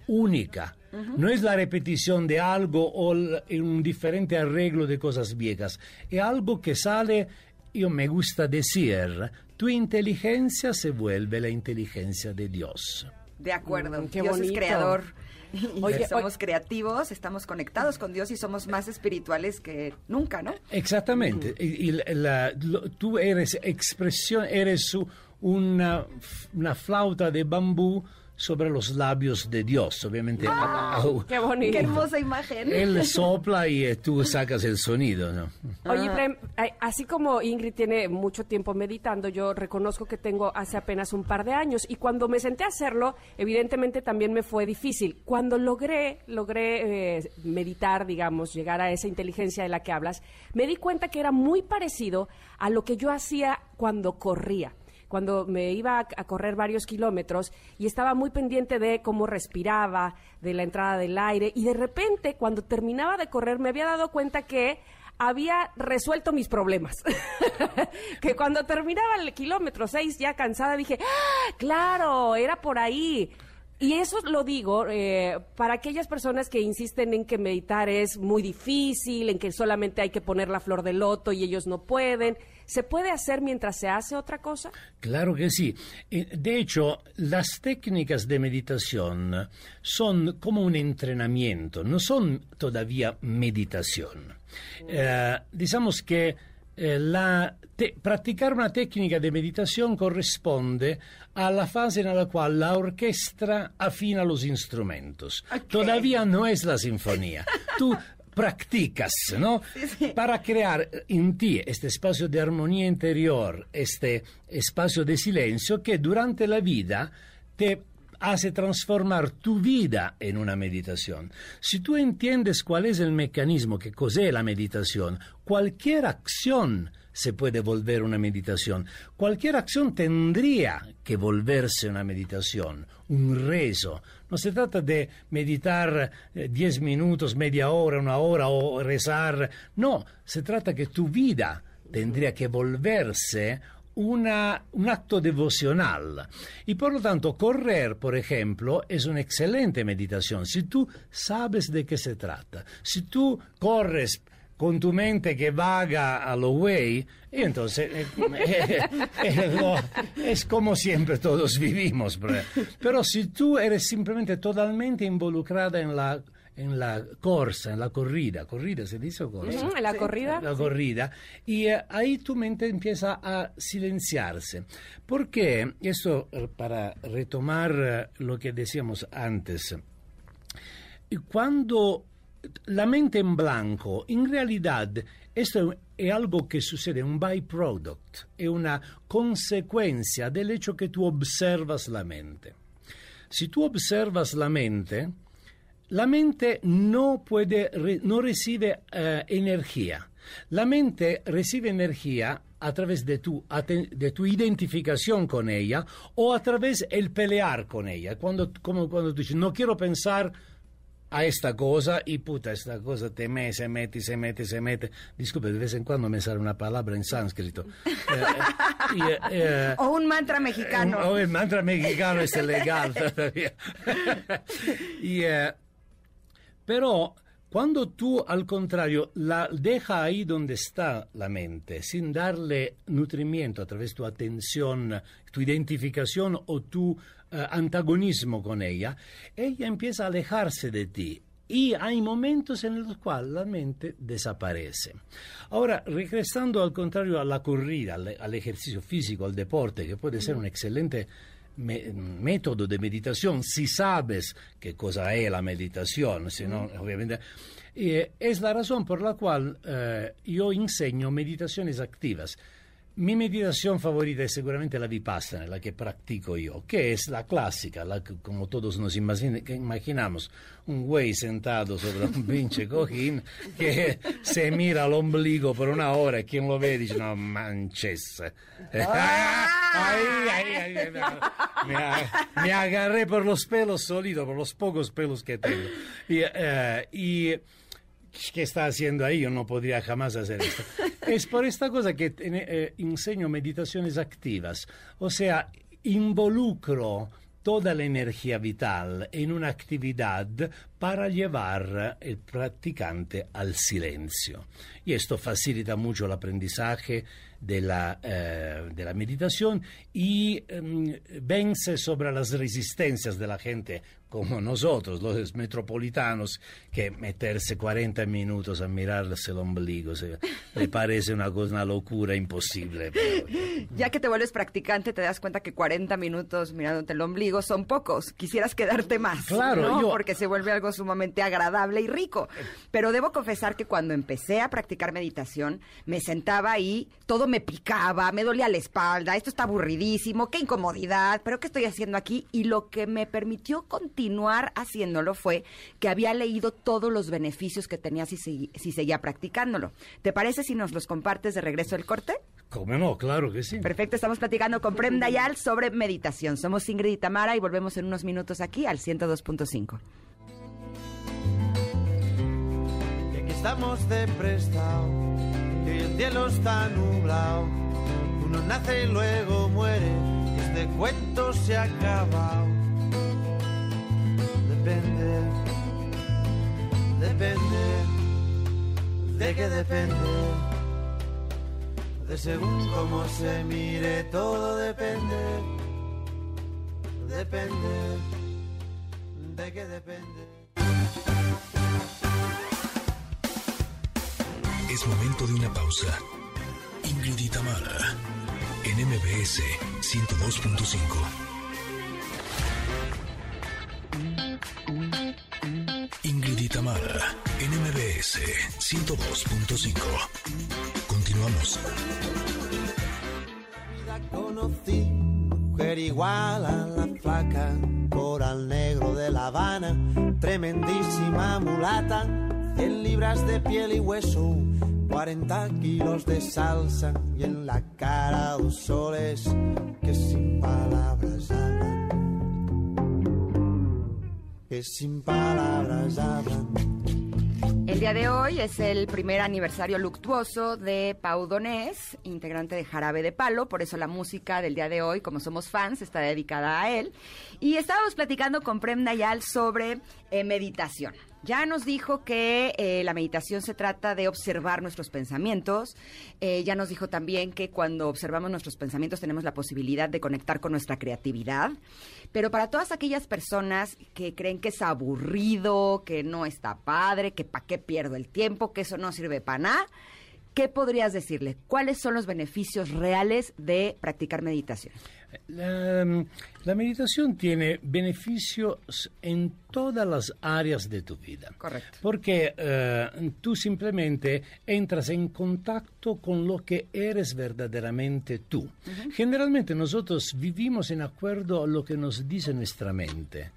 única. No es la repetición de algo o un diferente arreglo de cosas viejas, es algo que sale, yo me gusta decir, tu inteligencia se vuelve la inteligencia de Dios. De acuerdo. Mm, qué Dios es bonito. creador. *laughs* Y Oye, somos creativos, estamos conectados con Dios y somos más espirituales que nunca, ¿no? Exactamente. Y- y la- la- lo- tú eres expresión, eres una, una flauta de bambú sobre los labios de Dios. Obviamente, a- a- Qué bonito. Qué hermosa imagen. él sopla y eh, tú sacas el sonido. ¿no? Oye, Efraín, ay, así como Ingrid tiene mucho tiempo meditando, yo reconozco que tengo hace apenas un par de años y cuando me senté a hacerlo, evidentemente también me fue difícil. Cuando logré, logré eh, meditar, digamos, llegar a esa inteligencia de la que hablas, me di cuenta que era muy parecido a lo que yo hacía cuando corría. Cuando me iba a, correr varios kilómetros y estaba muy pendiente de cómo respiraba, de la entrada del aire y de repente cuando terminaba de correr me había dado cuenta que había resuelto mis problemas. *laughs* que cuando terminaba el kilómetro 6 ya cansada dije, ¡Ah, claro, era por ahí. Y eso lo digo eh, para aquellas personas que insisten en que meditar es muy difícil, en que solamente hay que poner la flor de loto y ellos no pueden. ¿Se puede hacer mientras se hace otra cosa? Claro que sí. Eh, De hecho, las técnicas de meditación son como un entrenamiento, no son todavía meditación. Eh, digamos que eh, la te- practicar una técnica de meditación corresponde a la fase en la cual la orquesta afina los instrumentos. Todavía no es la sinfonía. *laughs* Tú practicas, ¿no? Para crear en ti este espacio de armonía interior, este espacio de silencio que durante la vida te hace transformar tu vida en una meditación. Si tú entiendes cuál es el mecanismo que cos'è la meditación, cualquier acción se puede volver una meditación. Cualquier acción tendría que volverse una meditación, un rezo. No se trata de meditar eh, 10 minutos, media hora, una hora o rezar. No, se trata que tu vida tendría que volverse una- un acto devocional. Y por lo tanto, correr, por ejemplo, es una excelente meditación. Si tú sabes de qué se trata, si tú corres con tu mente que vaga a lo güey, y entonces eh, *laughs* eh, es como siempre todos vivimos. Pero si tú eres simplemente totalmente involucrada en la, en la corsa, en la corrida, corrida se dice o corsa? En la corrida. La corrida. Y eh, ahí tu mente empieza a silenciarse. Porque, esto eh, para retomar eh, lo que decíamos antes, cuando la mente en blanco, en realidad, esto es algo que sucede, un byproduct, es una consecuencia del hecho que tú observas la mente. Si tú observas la mente, la mente no puede, re- no recibe eh, energía. La mente recibe energía a través de tu, de tu identificación con ella o a través del pelear con ella. Cuando, como cuando tú dices, no quiero pensar a esta cosa y puta, esta cosa te me, se mete, se mete, se mete. Disculpe, de vez en cuando me sale una palabra en sánscrito. Eh, eh, eh, eh, O un mantra mexicano. o el mantra mexicano es legal todavía. *laughs* y, eh, pero cuando tú, al contrario, la deja ahí donde está la mente, sin darle nutrimiento a través de tu atención, tu identificación o tu eh, antagonismo con ella, ella empieza a alejarse de ti. Y hay momentos en los cuales la mente desaparece. Ahora, regresando al contrario a la corrida, al, al ejercicio físico, al deporte, que puede ser un excelente me- método de meditación, si sabes qué cosa es la meditación, si no, obviamente. eh, es la razón por la cual eh, yo enseño meditaciones activas. Mi meditación favorita es seguramente la vipassana, la que practico yo, que es la clásica, la que como todos nos imaginamos, un güey sentado sobre un *laughs* pinche cojín que se mira al ombligo por una hora y quien lo ve dice, no manches. *laughs* Ahí, ahí, me, me agarré por los pelos solito, por los pocos pelos que tengo. Y, eh, ¿qué está haciendo ahí? Yo no podría jamás hacer esto. *laughs* Es por esta cosa que eh, enseño meditaciones activas, o sea, involucro toda la energía vital en una actividad para llevar el practicante al silencio. Y esto facilita mucho el aprendizaje de la, eh, de la meditación y em, vence sobre las resistencias de la gente como nosotros, los metropolitanos, que meterse 40 minutos a mirarse el ombligo se, le *laughs* parece una cosa, una locura imposible. pero- Ya que te vuelves practicante, te das cuenta que 40 minutos mirándote el ombligo son pocos. Quisieras quedarte más. Claro, ¿no? yo- Porque se vuelve algo sumamente agradable y rico. Pero debo confesar que cuando empecé a practicar meditación, me sentaba ahí, todo me picaba, me dolía la espalda, esto está aburridísimo, qué incomodidad, pero ¿qué estoy haciendo aquí? Y lo que me permitió continuar haciéndolo fue que había leído todos los beneficios que tenía si, segui- si seguía practicándolo. ¿Te parece si nos los compartes de regreso del corte? ¿Cómo no? Claro que sí. Perfecto, estamos platicando con Prem Dayal sobre meditación. Somos Ingrid y Tamara y volvemos en unos minutos aquí al 102.5. Y aquí estamos de prestado, que el cielo está nublado. Uno nace y luego muere, y este cuento se ha acabado. Depende, depende, de qué depende. De según cómo se mire, todo depende. Depende, de qué depende. Es momento de una pausa. Ingrid y Tamara, en MBS 102.5. Ingrid y Tamara, en MBS 102.5. Continuamos. conocí mujer igual a la flaca, coral negro de La Habana, tremendísima mulata, 100 libras de piel y hueso, 40 kilos de salsa y en la cara dos soles que sin palabras hablan, sin palabras hablan. El día de hoy es el primer aniversario luctuoso de Pau Donés, integrante de Jarabe de Palo, por eso la música del día de hoy, como somos fans, está dedicada a él. Y estábamos platicando con Prem Nayal sobre eh, meditación. Ya nos dijo que eh, la meditación se trata de observar nuestros pensamientos. Eh, ya nos dijo también que cuando observamos nuestros pensamientos tenemos la posibilidad de conectar con nuestra creatividad. Pero para todas aquellas personas que creen que es aburrido, que no está padre, que para qué pierdo el tiempo, que eso no sirve para nada, ¿qué podrías decirle? ¿Cuáles son los beneficios reales de practicar meditación? La, la meditación tiene beneficios en todas las áreas de tu vida. Correcto. Porque eh, tú simplemente entras en contacto con lo que eres verdaderamente tú. Generalmente nosotros vivimos en acuerdo a lo que nos dice nuestra mente.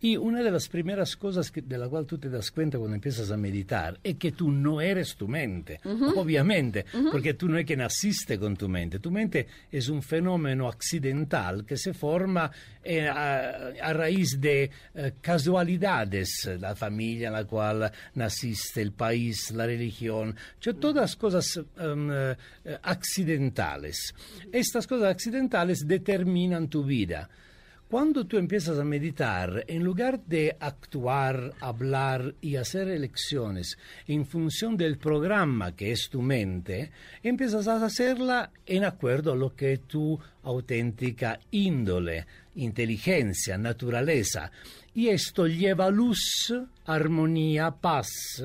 Y una de las primeras cosas que- de la cual tú te das cuenta cuando empiezas a meditar es que tú no eres tu mente, obviamente, porque tú no es que naciste con tu mente. Tu mente es un fenómeno accidental que se forma eh, a, raíz de eh, casualidades, la familia en la cual naciste, el país, la religión, cioè todas cosas em, eh, accidentales. Estas cosas accidentales determinan tu vida. Cuando tú empiezas a meditar, en lugar de actuar, hablar y hacer elecciones en función del programa que es tu mente, empiezas a hacerla en acuerdo a lo que es tu auténtica índole, inteligencia, naturaleza. Y esto lleva luz, armonía, paz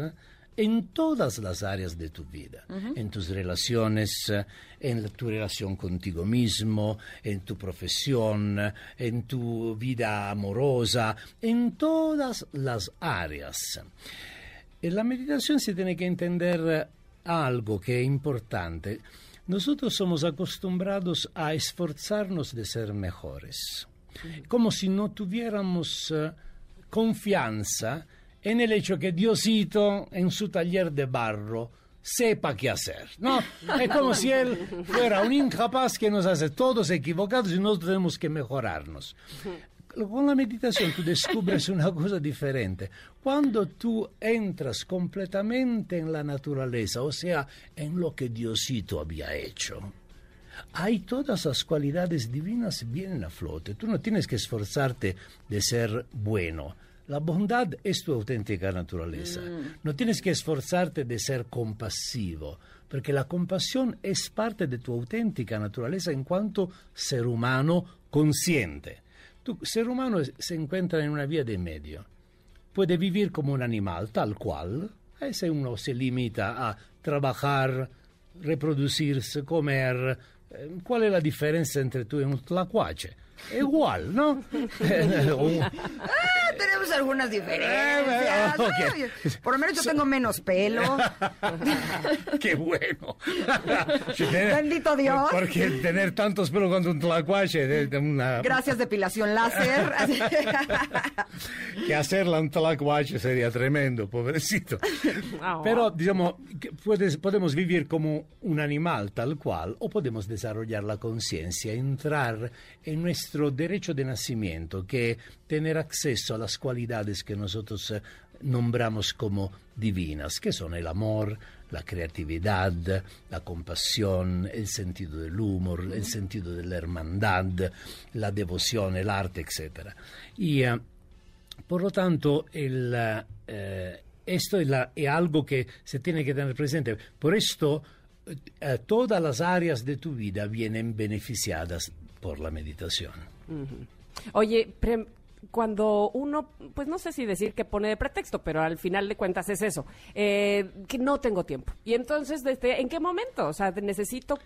en todas las áreas de tu vida, en tus relaciones, eh, en la- tu relación contigo mismo, en tu profesión, eh, en tu vida amorosa, en todas las áreas. En la meditación se tiene que entender eh, algo que es importante. Nosotros somos acostumbrados a esforzarnos de ser mejores, como si no tuviéramos eh, confianza en el hecho que Diosito en su taller de barro sepa qué hacer, ¿no? Es como si él fuera un incapaz que nos hace todos equivocados y nosotros tenemos que mejorarnos. Con la meditación tú descubres una cosa diferente. Cuando tú entras completamente en la naturaleza, o sea, en lo que Diosito había hecho, hay todas las cualidades divinas vienen a flote. Tú no tienes que esforzarte de ser bueno. La bondad es tu auténtica naturaleza. No tienes que esforzarte de ser compasivo, porque la compasión es parte de tu auténtica naturaleza en cuanto ser humano consciente. Tu ser humano se encuentra en una vía de medio. Puede vivir como un animal, tal cual. eh, se uno se limita a trabajar, reproducirse, comer. eh, ¿Cuál es la diferencia entre tú y un tlacuache? Igual, ¿no? *laughs* Un- tenemos algunas diferencias. ok. Ay, Por lo menos yo tengo menos pelo. *laughs* Qué bueno. *laughs* Bendito Dios. Porque tener tantos pelos con un tlacuache de, de una... Gracias, depilación láser. que hacerla un tlacuache sería tremendo, pobrecito. Pero, digamos, puedes- podemos vivir como un animal tal cual o podemos desarrollar la conciencia, entrar en nuestro derecho de nacimiento, que tener acceso a las cualidades que nosotros eh, nombramos como divinas, que son el amor, la creatividad, la compasión, el sentido del humor, el sentido de la hermandad, la devoción, el arte, etc. Y eh, por lo tanto, el, eh, esto es, la- es algo que se tiene que tener presente. Por esto, eh, todas las áreas de tu vida vienen beneficiadas por la meditación. Oye, pre- cuando uno, pues no sé si decir que pone de pretexto, pero al final de cuentas es eso, eh, que no tengo tiempo. Y entonces, desde, ¿en qué momento? O sea, necesito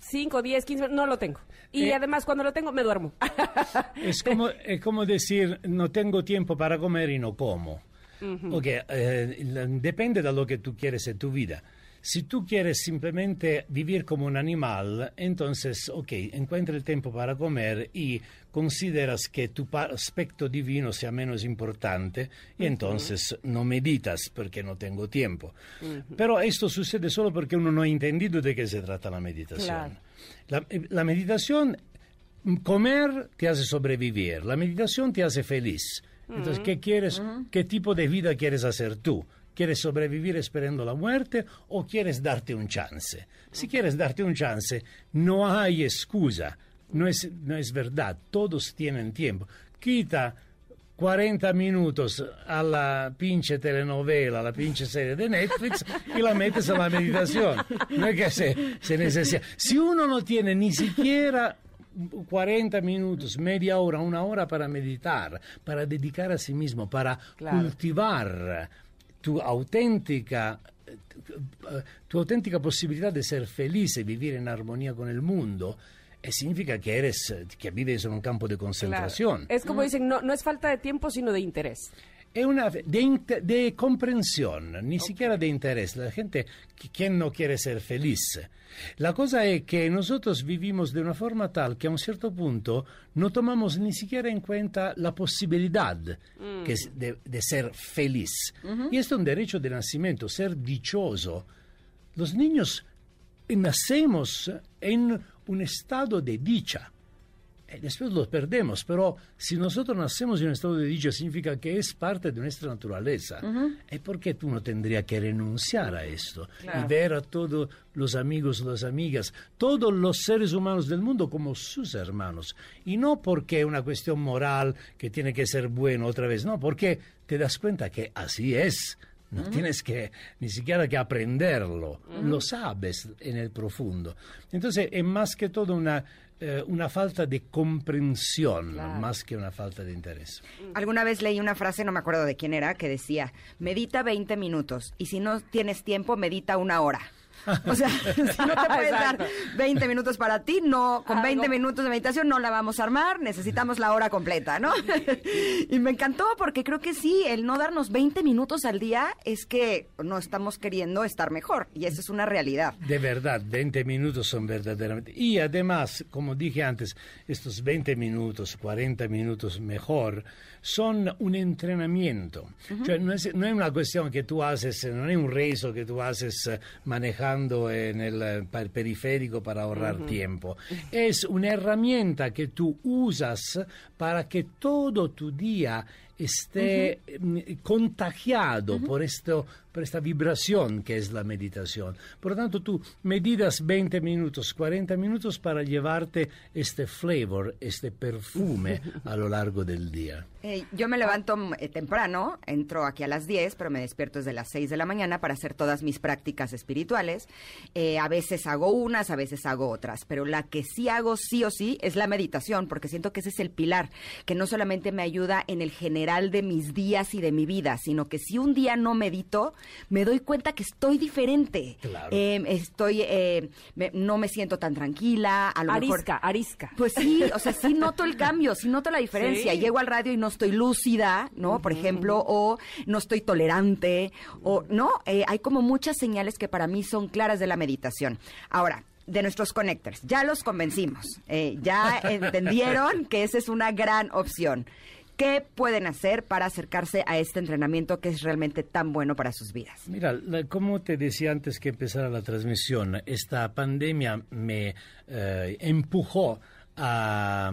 5, 10, 15, no lo tengo. Y Eh, además, cuando lo tengo, me duermo. *laughs* Es como, es como decir, no tengo tiempo para comer y no como. Eh, la- depende de lo que tú quieres en tu vida. Si tú quieres simplemente vivir como un animal, entonces, ok, encuentra el tiempo para comer y consideras que tu aspecto divino sea menos importante y entonces no meditas porque no tengo tiempo. Pero esto sucede solo porque uno no ha entendido de qué se trata la meditación. Claro. La, la meditación, comer te hace sobrevivir, la meditación te hace feliz. Entonces. ¿qué quieres? ¿Qué tipo de vida quieres hacer tú? ¿Quieres sobrevivir esperando la muerte o quieres darte un chance? Si quieres darte un chance, no hay excusa. No es, no es verdad. Todos tienen tiempo. Quita 40 minutos a la pinche telenovela, a la pinche serie de Netflix y la metes a la meditación. No es que se, se necesita. Si uno no tiene ni siquiera 40 minutos, media hora, una hora para meditar, para dedicar a sí mismo, para Claro. cultivar tu auténtica tu auténtica posibilidad de ser feliz y vivir en armonía con el mundo, eh, significa que eres que vives en un campo de concentración. Claro. Es como dicen, no, no es falta de tiempo, sino de interés. Es una de, comprensión, ni siquiera de interés. La gente, qui- ¿quién no quiere ser feliz? La cosa es que nosotros vivimos de una forma tal que a un cierto punto no tomamos ni siquiera en cuenta la posibilidad Mm. que es de, de ser feliz. Y esto es un derecho de nacimiento, ser dichoso. Los niños nacemos en un estado de dicha. Y después los perdemos, pero si nosotros nacemos en un estado de dicha significa que es parte de nuestra naturaleza. ¿Y por qué tú no tendrías que renunciar a esto Claro. y ver a todos los amigos, las amigas, todos los seres humanos del mundo como sus hermanos? Y no porque es una cuestión moral que tiene que ser bueno otra vez, no, porque te das cuenta que así es. No tienes que ni siquiera que aprenderlo, lo sabes en el profundo. Entonces es más que todo una, eh, una falta de comprensión, más que una falta de interés. Alguna vez leí una frase, no me acuerdo de quién era, que decía, medita 20 minutos y si no tienes tiempo, medita una hora. O sea, *laughs* si no te puedes dar Exacto. 20 minutos para ti, no, con Ah, 20 no. minutos de meditación no la vamos a armar, necesitamos la hora completa, ¿no? *laughs* y me encantó porque creo que sí, el no darnos 20 minutos al día es que no estamos queriendo estar mejor y eso es una realidad. De verdad, 20 minutos son verdaderamente. Y además, como dije antes, estos 20 minutos, 40 minutos mejor, son un entrenamiento. Cioè, no, es, no es una cuestión que tú haces, no es un rezo que tú haces eh, en el eh, per- periférico para ahorrar Ujú. tiempo. Es una herramienta que tú usas para que todo tu día esté mm, contagiado por, esto, por esta vibración que es la meditación. Por lo tanto, tú meditas 20 minutos, 40 minutos para llevarte este flavor, este perfume *laughs* a lo largo del día. Eh, yo me levanto mm, eh, temprano, entro aquí a las 10, pero me despierto desde las 6 de la mañana para hacer todas mis prácticas espirituales. Eh, a veces hago unas, a veces hago otras, pero la que sí hago sí o sí es la meditación, porque siento que ese es el pilar, que no solamente me ayuda en el general general de mis días y de mi vida, sino que si un día no medito, me doy cuenta que estoy diferente. Claro. Eh, estoy, eh, me- no me siento tan tranquila, a lo mejor... Arisca, arisca. Pues sí, o sea, sí noto el cambio, sí noto la diferencia. Sí. Llego al radio y no estoy lúcida, ¿no? Por ejemplo, o no estoy tolerante, o no, Eh, hay como muchas señales que para mí son claras de la meditación. Ahora, de nuestros connectors, ya los convencimos, eh, ya *laughs* entendieron que esa es una gran opción. ¿Qué pueden hacer para acercarse a este entrenamiento que es realmente tan bueno para sus vidas? Mira, la- como te decía antes que empezara la transmisión, esta pandemia me eh, empujó a,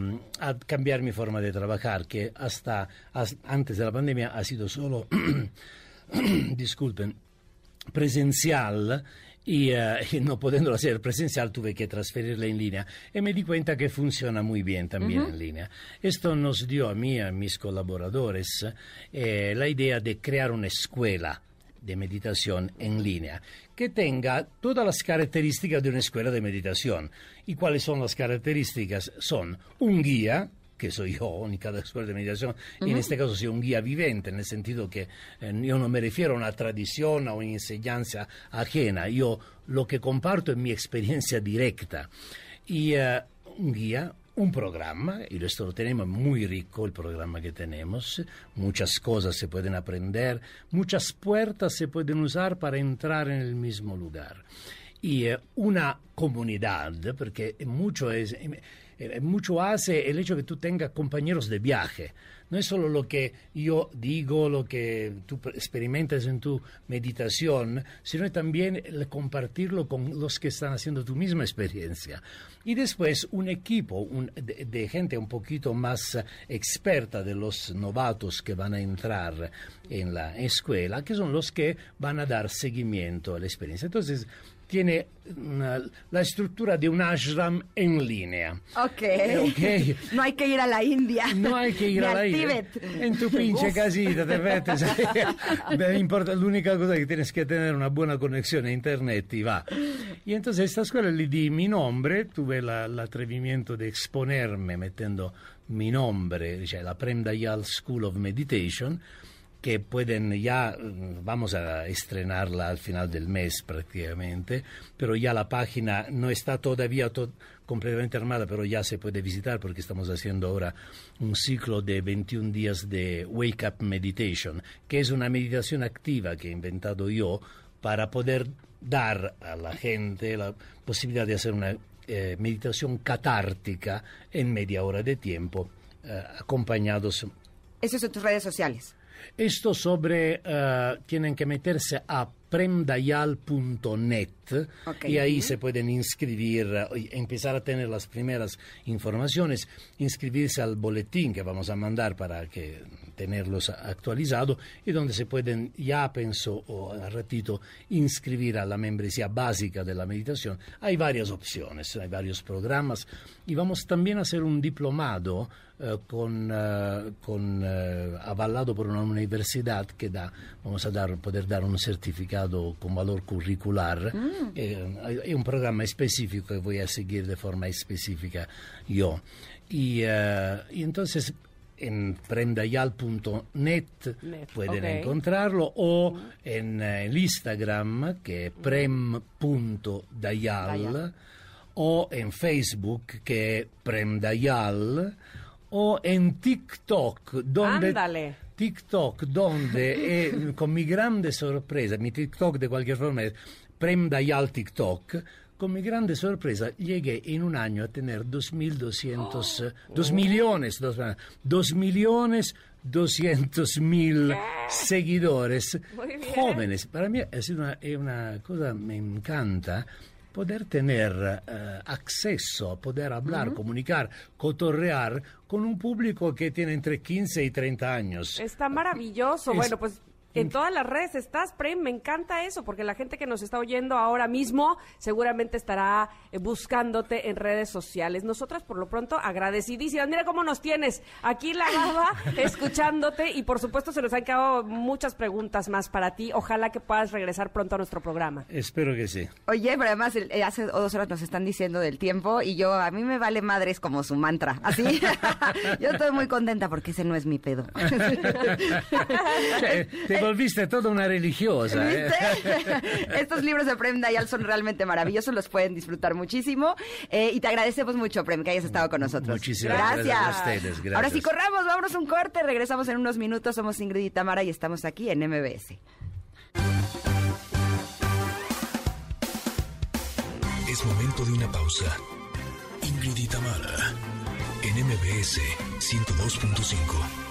cambiar mi forma de trabajar, que hasta as- antes de la pandemia ha sido solo, *clears throat* disculpen, presencial y, eh, *laughs* y no pudiéndolo hacer presencial tuve que transferirla en línea y me di cuenta que funciona muy bien también en línea. Esto nos dio a mí a mis colaboradores eh, la idea de crear una escuela de meditación en línea que tenga todas las características de una escuela de meditación. ¿Y cuáles son las características? Son un guía, que soy yo en cada escuela de meditación, y en este caso soy un guía vivente, en el sentido que eh, yo no me refiero a una tradición o una enseñanza ajena, yo lo que comparto es mi experiencia directa. Y eh, un guía, un programa, y esto lo tenemos muy rico, el programa que tenemos, muchas cosas se pueden aprender, muchas puertas se pueden usar para entrar en el mismo lugar. Y eh, una comunidad, porque mucho es... eh, mucho hace el hecho que tú tengas compañeros de viaje. No es solo lo que yo digo, lo que tú experimentas en tu meditación, sino también compartirlo con los que están haciendo tu misma experiencia. Y después un equipo de, de gente un poquito más experta de los novatos que van a entrar en la escuela, que son los que van a dar seguimiento a la experiencia. Entonces, tiene una- la estructura de un ashram en línea. Ok. Ok. *laughs* No hay que ir a la India. No hay que ir Ni a la al India. En tu pinche casita te metes. *laughs* Importa, l'unica cosa que tienes que tener una buena conexión a internet y va. Y entonces esta escuela le di mi nombre, tuve la- el atrevimiento de exponerme metiendo mi nombre, cioè la Prem Dayal School of Meditation, que pueden ya, mm, vamos a estrenarla al final del mes prácticamente, pero ya la página no está todavía to- completamente armada, pero ya se puede visitar porque estamos haciendo ahora un ciclo de 21 días de Wake Up Meditation, que es una meditación activa que he inventado yo para poder dar a la gente la posibilidad de hacer una eh, meditación catártica en media hora de tiempo, eh, acompañados Eso es tus redes sociales. Esto sobre, eh, tienen que meterse a premdayal.net y ahí se pueden inscribir, eh, empezar a tener las primeras informaciones, inscribirse al boletín que vamos a mandar para que tenerlos actualizados y donde se pueden ya, pienso, o al ratito, inscribir a la membresía básica de la meditación. Hay varias opciones, hay varios programas y vamos también a hacer un diplomado eh, con, eh, con, eh, avalado por una universidad que da, vamos a dar, poder dar un certificado con valor curricular. Mm. Hay un programa específico que voy a seguir de forma específica yo. Y, y entonces en prendayal.net Net, pueden ok. encontrarlo o en eh, el Instagram que es prem.dayal Dayal. o en Facebook que es premdayal o en TikTok donde Ándale. TikTok donde *laughs* eh, con mi grande sorpresa, mi TikTok de cualquier forma es Prem Dayal TikTok, con mi grande sorpresa llegué en un año a tener 2.200, *gasps* eh, 2 millones, 2 millones 200 mil seguidores jóvenes. Para mí es una, es una cosa, me encanta poder tener eh, acceso, poder hablar, Ujú. comunicar, cotorrear con un público que tiene entre 15 y 30 años. Está maravilloso. Es- Bueno, pues En todas las redes estás, Prem, me encanta eso, porque la gente que nos está oyendo ahora mismo seguramente estará eh, buscándote en redes sociales. Nosotras, por lo pronto, agradecidísimas. Mira cómo nos tienes aquí la baba, *laughs* escuchándote, y por supuesto se nos han quedado muchas preguntas más para ti. Ojalá que puedas regresar pronto a nuestro programa. Espero que sí. Oye, pero además eh, hace dos horas nos están diciendo del tiempo y yo, a mí me vale madres como su mantra, así. *laughs* *laughs* yo estoy muy contenta porque ese no es mi pedo. Te volviste toda una religiosa. ¿eh? *laughs* Estos libros de Prem Dayal son realmente maravillosos, los pueden disfrutar muchísimo. Eh, y te agradecemos mucho, Prem, que hayas estado con nosotros. Muchísimas gracias. gracias a ustedes. Gracias. Ahora sí, corramos, vámonos un corte, regresamos en unos minutos. Somos Ingrid y Tamara y estamos aquí en MBS. Es momento de una pausa. Ingrid y Tamara en MBS 102.5.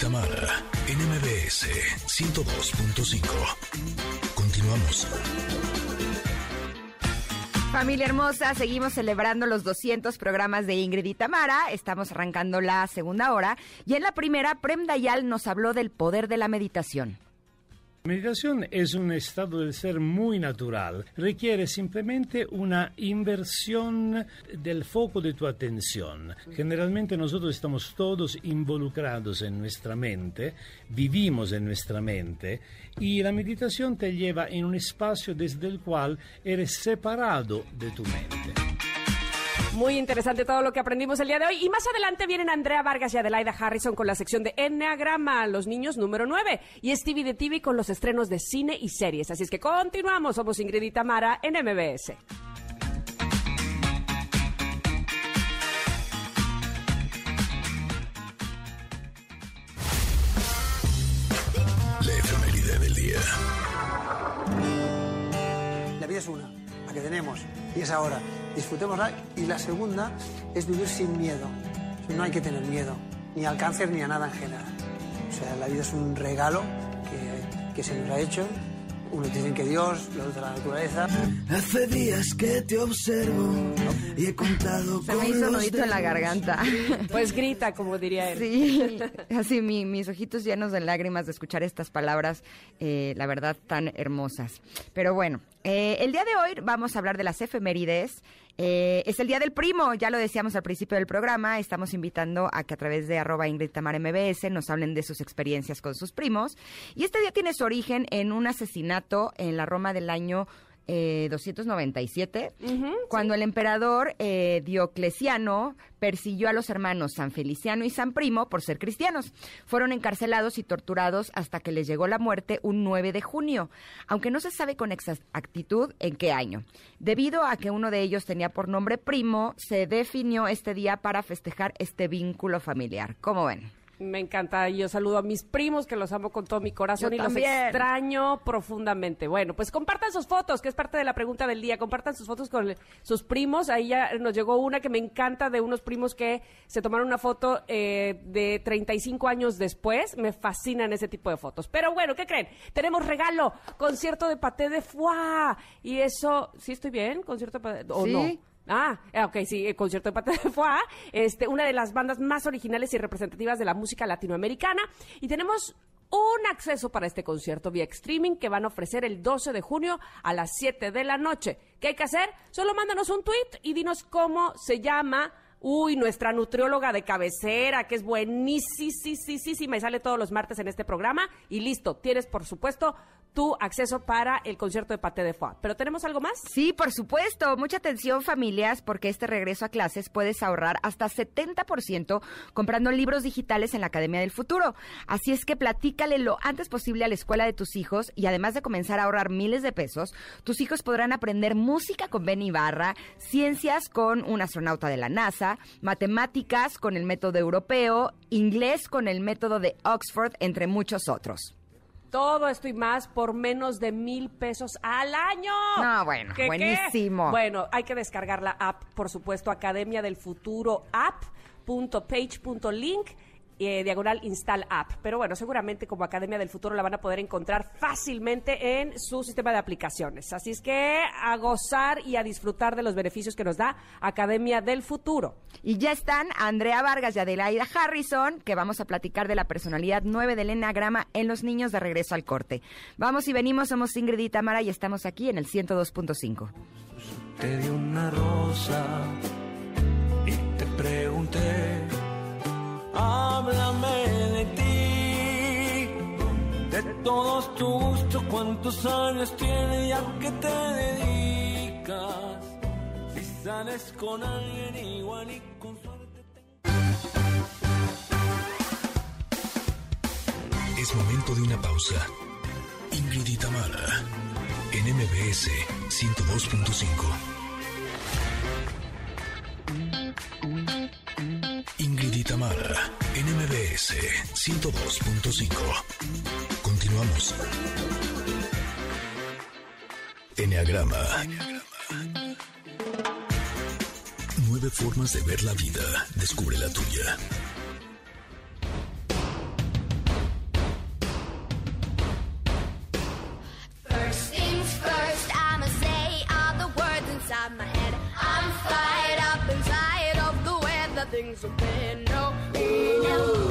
Tamara, NMBS 102.5. Continuamos. Familia hermosa, seguimos celebrando los 200 programas de Ingrid y Tamara. Estamos arrancando la segunda hora. Y en la primera, Prem Dayal nos habló del poder de la meditación. Meditación es un estado del ser muy natural. Requiere simplemente una inversión del foco de tu atención. Generalmente nosotros estamos todos involucrados en nuestra mente, vivimos en nuestra mente y la meditación te lleva en un espacio desde el cual eres separado de tu mente. Muy interesante todo lo que aprendimos el día de hoy. Y más adelante vienen Andrea Vargas y Adelaida Harrison con la sección de Enneagrama, los niños número 9. Y Stevie de TV con los estrenos de cine y series. Así es que continuamos. Somos Ingrid y Tamara en MBS. La efeméride del día. La vida es una, la que tenemos, y es ahora. Disfrutémosla. Y la segunda es vivir sin miedo. No hay que tener miedo, ni al cáncer ni a nada en general. O sea, la vida es un regalo que, que se nos ha hecho. Unos dicen que Dios, los de la naturaleza. Hace días que te observo y he contado Se me hizo nudito en la garganta. *laughs* Pues grita, como diría él. Sí, así mi- mis ojitos llenos de lágrimas de escuchar estas palabras, eh, la verdad, tan hermosas. Pero bueno, eh, el día de hoy vamos a hablar de las efemérides. Eh, es el Día del Primo, ya lo decíamos al principio del programa, estamos invitando a que a través de arroba Ingrid Tamara MBS nos hablen de sus experiencias con sus primos. Y este día tiene su origen en un asesinato en la Roma del año eh, 297, cuando el emperador eh, Diocleciano persiguió a los hermanos San Feliciano y San Primo por ser cristianos. Fueron encarcelados y torturados hasta que les llegó la muerte un 9 de junio, aunque no se sabe con exactitud en qué año. Debido a que uno de ellos tenía por nombre Primo, se definió este día para festejar este vínculo familiar. ¿Cómo ven? Me encanta. Yo saludo a mis primos que los amo con todo mi corazón Yo y los extraño profundamente. Bueno, pues compartan sus fotos, que es parte de la pregunta del día. Compartan sus fotos con sus primos. Ahí ya nos llegó una que me encanta de unos primos que se tomaron una foto eh, de 35 años después. Me fascinan ese tipo de fotos. Pero bueno, ¿qué creen? Tenemos regalo, concierto de Paté de Foix. Y eso, ¿sí estoy bien? ¿Concierto de Paté? ¿O Sí. no? Ah, eh, ok, sí, el concierto de Paté de Foix, este, una de las bandas más originales y representativas de la música latinoamericana. Y tenemos un acceso para este concierto vía streaming que van a ofrecer el 12 de junio a las 7 de la noche. ¿Qué hay que hacer? Solo mándanos un tweet y dinos cómo se llama. Uy, nuestra nutrióloga de cabecera, que es buenísima y sale todos los martes en este programa. Y listo, tienes por supuesto tu acceso para el concierto de Paté de Foix. ¿Pero tenemos algo más? Sí, por supuesto. Mucha atención, familias, porque este regreso a clases puedes ahorrar hasta 70% comprando libros digitales en la Academia del Futuro. Así es que platícale lo antes posible a la escuela de tus hijos y además de comenzar a ahorrar miles de pesos, tus hijos podrán aprender música con Ben Ibarra, ciencias con un astronauta de la NASA, matemáticas con el método europeo, inglés con el método de Oxford, entre muchos otros. Todo esto y más por menos de mil pesos al año. No, bueno, ¿Qué, qué? buenísimo. Bueno, hay que descargar la app, por supuesto, Academia del Futuro app.page.link eh, diagonal install app. Pero bueno, seguramente como Academia del Futuro la van a poder encontrar fácilmente en su sistema de aplicaciones. Así es que a gozar y a disfrutar de los beneficios que nos da Academia del Futuro. Y ya están Andrea Vargas y Adelaida Harrison, que vamos a platicar de la personalidad 9 del enagrama en los niños de regreso al corte. Vamos y venimos, somos Ingrid y Tamara y estamos aquí en el 102.5. Te di una rosa y te pregunté, háblame de ti, de todos tus gustos, cuántos años tienes y a qué te dedicas, si sales con alguien igual y con suerte. Es momento de una pausa. Ingrid y en MBS 102.5. Ingrid y Tamara, en MBS 102.5. Continuamos. Enneagrama. Nueve formas de ver la vida. Descubre la tuya. Things have been. No, no,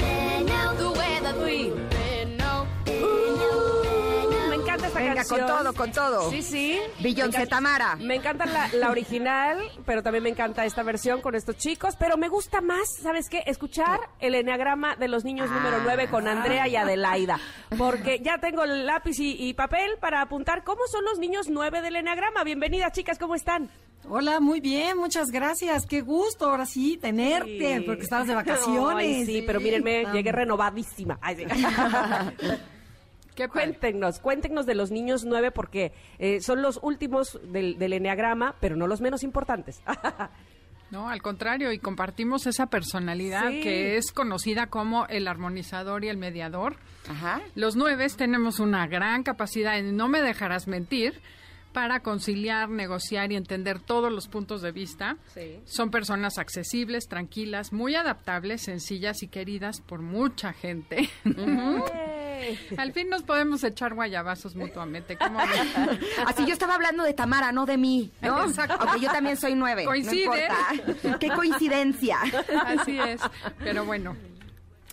encanta esta Venga, canción. con todo, con todo. Sí, sí. Beyoncé Me encanta- Tamara. Me encanta la, la original, pero también me encanta esta versión con estos chicos. Pero me gusta más, ¿sabes qué? Escuchar el enneagrama de los niños número 9 con Andrea y Adelaida. *laughs* Porque ya tengo el lápiz y, y papel para apuntar cómo son los niños 9 del enneagrama. Bienvenidas, chicas, ¿cómo están? Hola, muy bien, muchas gracias. Qué gusto ahora sí tenerte, Sí. porque estabas de vacaciones. *laughs* Ay, sí, pero mírenme, Ah. llegué renovadísima. Ay, sí. *laughs* cuéntenos, cuéntenos de los niños nueve porque eh, son los últimos del, del enneagrama, pero no los menos importantes. *laughs* No, al contrario, y compartimos esa personalidad Sí. que es conocida como el armonizador y el mediador. Ajá. Los nueve tenemos una gran capacidad en no me dejarás mentir para conciliar, negociar y entender todos los puntos de vista. Sí. Son personas accesibles, tranquilas, muy adaptables, sencillas y queridas por mucha gente. *laughs* Al fin nos podemos echar guayabazos mutuamente. ¿cómo? *laughs* Así yo estaba hablando de Tamara, no de mí, ¿no? Exacto. Aunque yo también soy nueve. Coincide. Qué coincidencia. Así es. Pero bueno.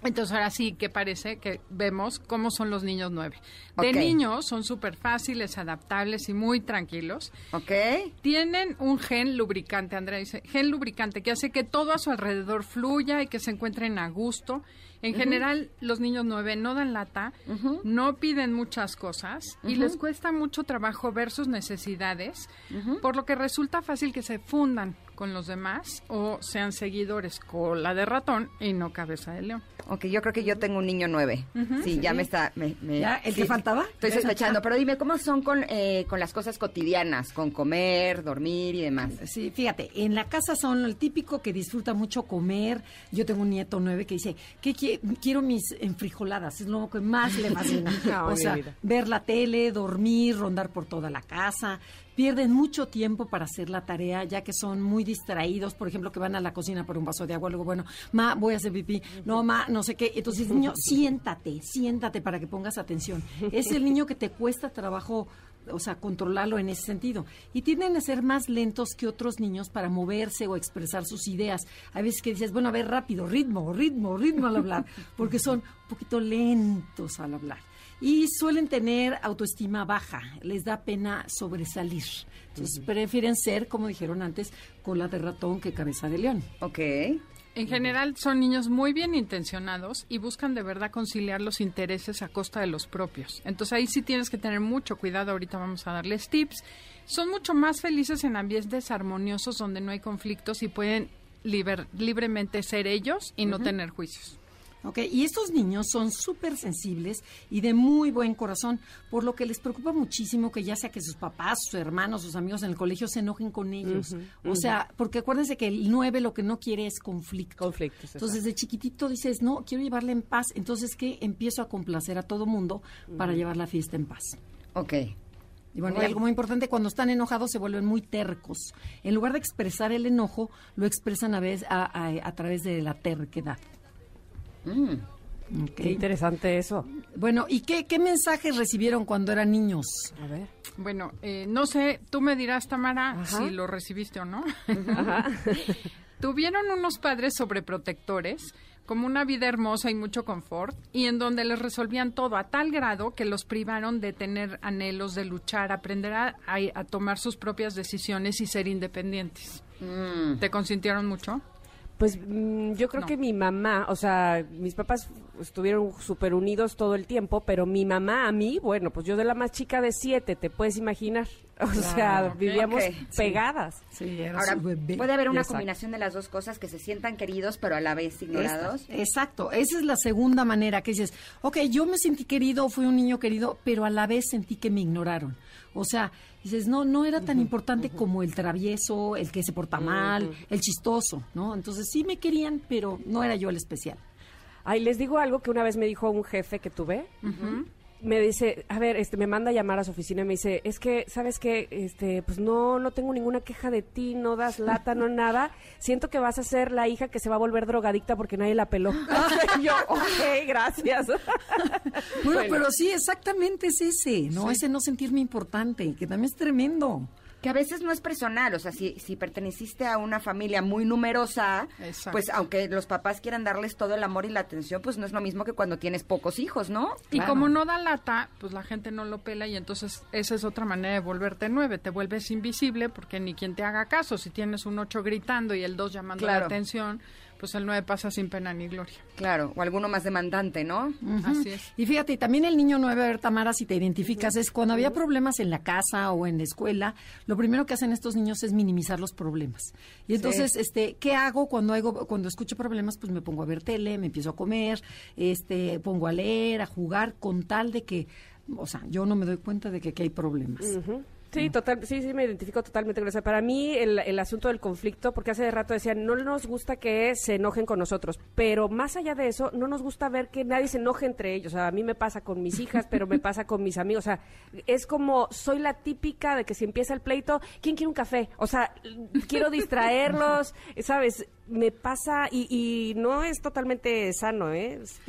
Entonces ahora sí que parece que vemos cómo son los niños nueve. De niños son súper fáciles, adaptables y muy tranquilos. Ok. Tienen un gen lubricante, Andrea dice, gen lubricante que hace que todo a su alrededor fluya y que se encuentren a gusto. En general, los niños nueve no dan lata, no piden muchas cosas y les cuesta mucho trabajo ver sus necesidades, por lo que resulta fácil que se fundan con los demás o sean seguidores cola de ratón y no cabeza de león. Ok, yo creo que yo tengo un niño nueve. Sí, ya me está... me- me- ¿Ya? ¿El que faltaba? Estoy sospechando, pero dime, ¿cómo son con, eh, con las cosas cotidianas? Con comer, dormir y demás. Sí, fíjate, en la casa son el típico que disfruta mucho comer. Yo tengo un nieto nueve que dice, ¿qué qui- quiero mis enfrijoladas? Es lo que más le fascina. *laughs* O sea, ver la tele, dormir, rondar por toda la casa. Pierden mucho tiempo para hacer la tarea, ya que son muy distraídos. Por ejemplo, que van a la cocina por un vaso de agua, luego, bueno, ma, voy a hacer pipí. No, ma, no sé qué. Entonces, niño, *laughs* siéntate, siéntate para que pongas atención. Es el niño que te cuesta trabajo o sea, controlarlo en ese sentido. Y tienden a ser más lentos que otros niños para moverse o expresar sus ideas. Hay veces que dices, bueno, a ver, rápido, ritmo, ritmo, ritmo al hablar, porque son un poquito lentos al hablar. Y suelen tener autoestima baja, les da pena sobresalir. Entonces prefieren ser, como dijeron antes, cola de ratón que cabeza de león. Ok. En general son niños muy bien intencionados y buscan de verdad conciliar los intereses a costa de los propios. Entonces ahí sí tienes que tener mucho cuidado, ahorita vamos a darles tips. Son mucho más felices en ambientes armoniosos donde no hay conflictos y pueden liber- libremente ser ellos y no tener juicios. Ok, y estos niños son súper sensibles y de muy buen corazón, por lo que les preocupa muchísimo que ya sea que sus papás, sus hermanos, sus amigos en el colegio se enojen con ellos. O sea, porque acuérdense que el 9 lo que no quiere es conflicto. Conflictos. Entonces, desde chiquitito dices, no, quiero llevarla en paz. Entonces, ¿qué? Empiezo a complacer a todo mundo para llevar la fiesta en paz. Ok. Y bueno, y algo muy importante, cuando están enojados se vuelven muy tercos. En lugar de expresar el enojo, lo expresan a, vez, a, a- a través de la terquedad. Qué interesante eso. Bueno, ¿y qué, qué mensajes recibieron cuando eran niños? A ver. Bueno, eh, no sé, tú me dirás, Tamara, Ajá. si lo recibiste o no. Ajá. *laughs* Tuvieron unos padres sobreprotectores, como una vida hermosa y mucho confort, y en donde les resolvían todo a tal grado que los privaron de tener anhelos, de luchar, aprender a, a- a tomar sus propias decisiones y ser independientes. ¿Te consintieron mucho? Pues mm, yo creo No. que mi mamá, o sea, mis papás estuvieron súper unidos todo el tiempo, pero mi mamá a mí, bueno, pues yo de la más chica de siete, te puedes imaginar. *laughs* O sea, vivíamos sí. pegadas. era Ahora, su bebé. puede haber una Exacto. combinación de las dos cosas, que se sientan queridos, pero a la vez ignorados. Esta- exacto, esa es la segunda manera que dices, ok, yo me sentí querido, fui un niño querido, pero a la vez sentí que me ignoraron. O sea, dices, no, no era tan importante como el travieso, el que se porta mal, el chistoso, ¿no? Entonces sí me querían, pero no era yo el especial. Ay, les digo algo que una vez me dijo un jefe que tuve. Me dice, a ver, este, me manda a llamar a su oficina y me dice, es que, ¿sabes qué? Este, pues no, no tengo ninguna queja de ti, no das lata, no *laughs* nada. Siento que vas a ser la hija que se va a volver drogadicta porque nadie la peló. *laughs* Y *laughs* yo, ok, gracias. Bueno, Bueno. pero sí, exactamente es ese, ¿no? Sí. Ese no sentirme importante, que también es tremendo. Que a veces no es personal, o sea, si, si perteneciste a una familia muy numerosa, Exacto. pues aunque los papás quieran darles todo el amor y la atención, pues no es lo mismo que cuando tienes pocos hijos, ¿no? Y como no da lata, pues la gente no lo pela y entonces esa es otra manera de volverte nueve. Te vuelves invisible porque ni quien te haga caso. Si tienes un ocho gritando y el dos llamando Claro. la atención, pues el nueve pasa sin pena ni gloria. Claro, o alguno más demandante, ¿no? Así es. Y fíjate, también el niño nueve, a ver, Tamara, si te identificas, es cuando había problemas en la casa o en la escuela, lo primero que hacen estos niños es minimizar los problemas. Y entonces, Sí. este, ¿qué hago cuando hago, cuando escucho problemas? Pues me pongo a ver tele, me empiezo a comer, este, pongo a leer, a jugar, con tal de que, o sea, yo no me doy cuenta de que aquí hay problemas. Ujú. Sí, total, sí, sí, me identifico totalmente con eso. Para mí, el, el asunto del conflicto, porque hace rato decían, no nos gusta que se enojen con nosotros, pero más allá de eso, no nos gusta ver que nadie se enoje entre ellos. O sea, a mí me pasa con mis hijas, pero me pasa con mis amigos. O sea, es como, soy la típica de que si empieza el pleito, ¿quién quiere un café? O sea, quiero distraerlos, *laughs* ¿sabes? Me pasa y, y no es totalmente sano, ¿eh? Es,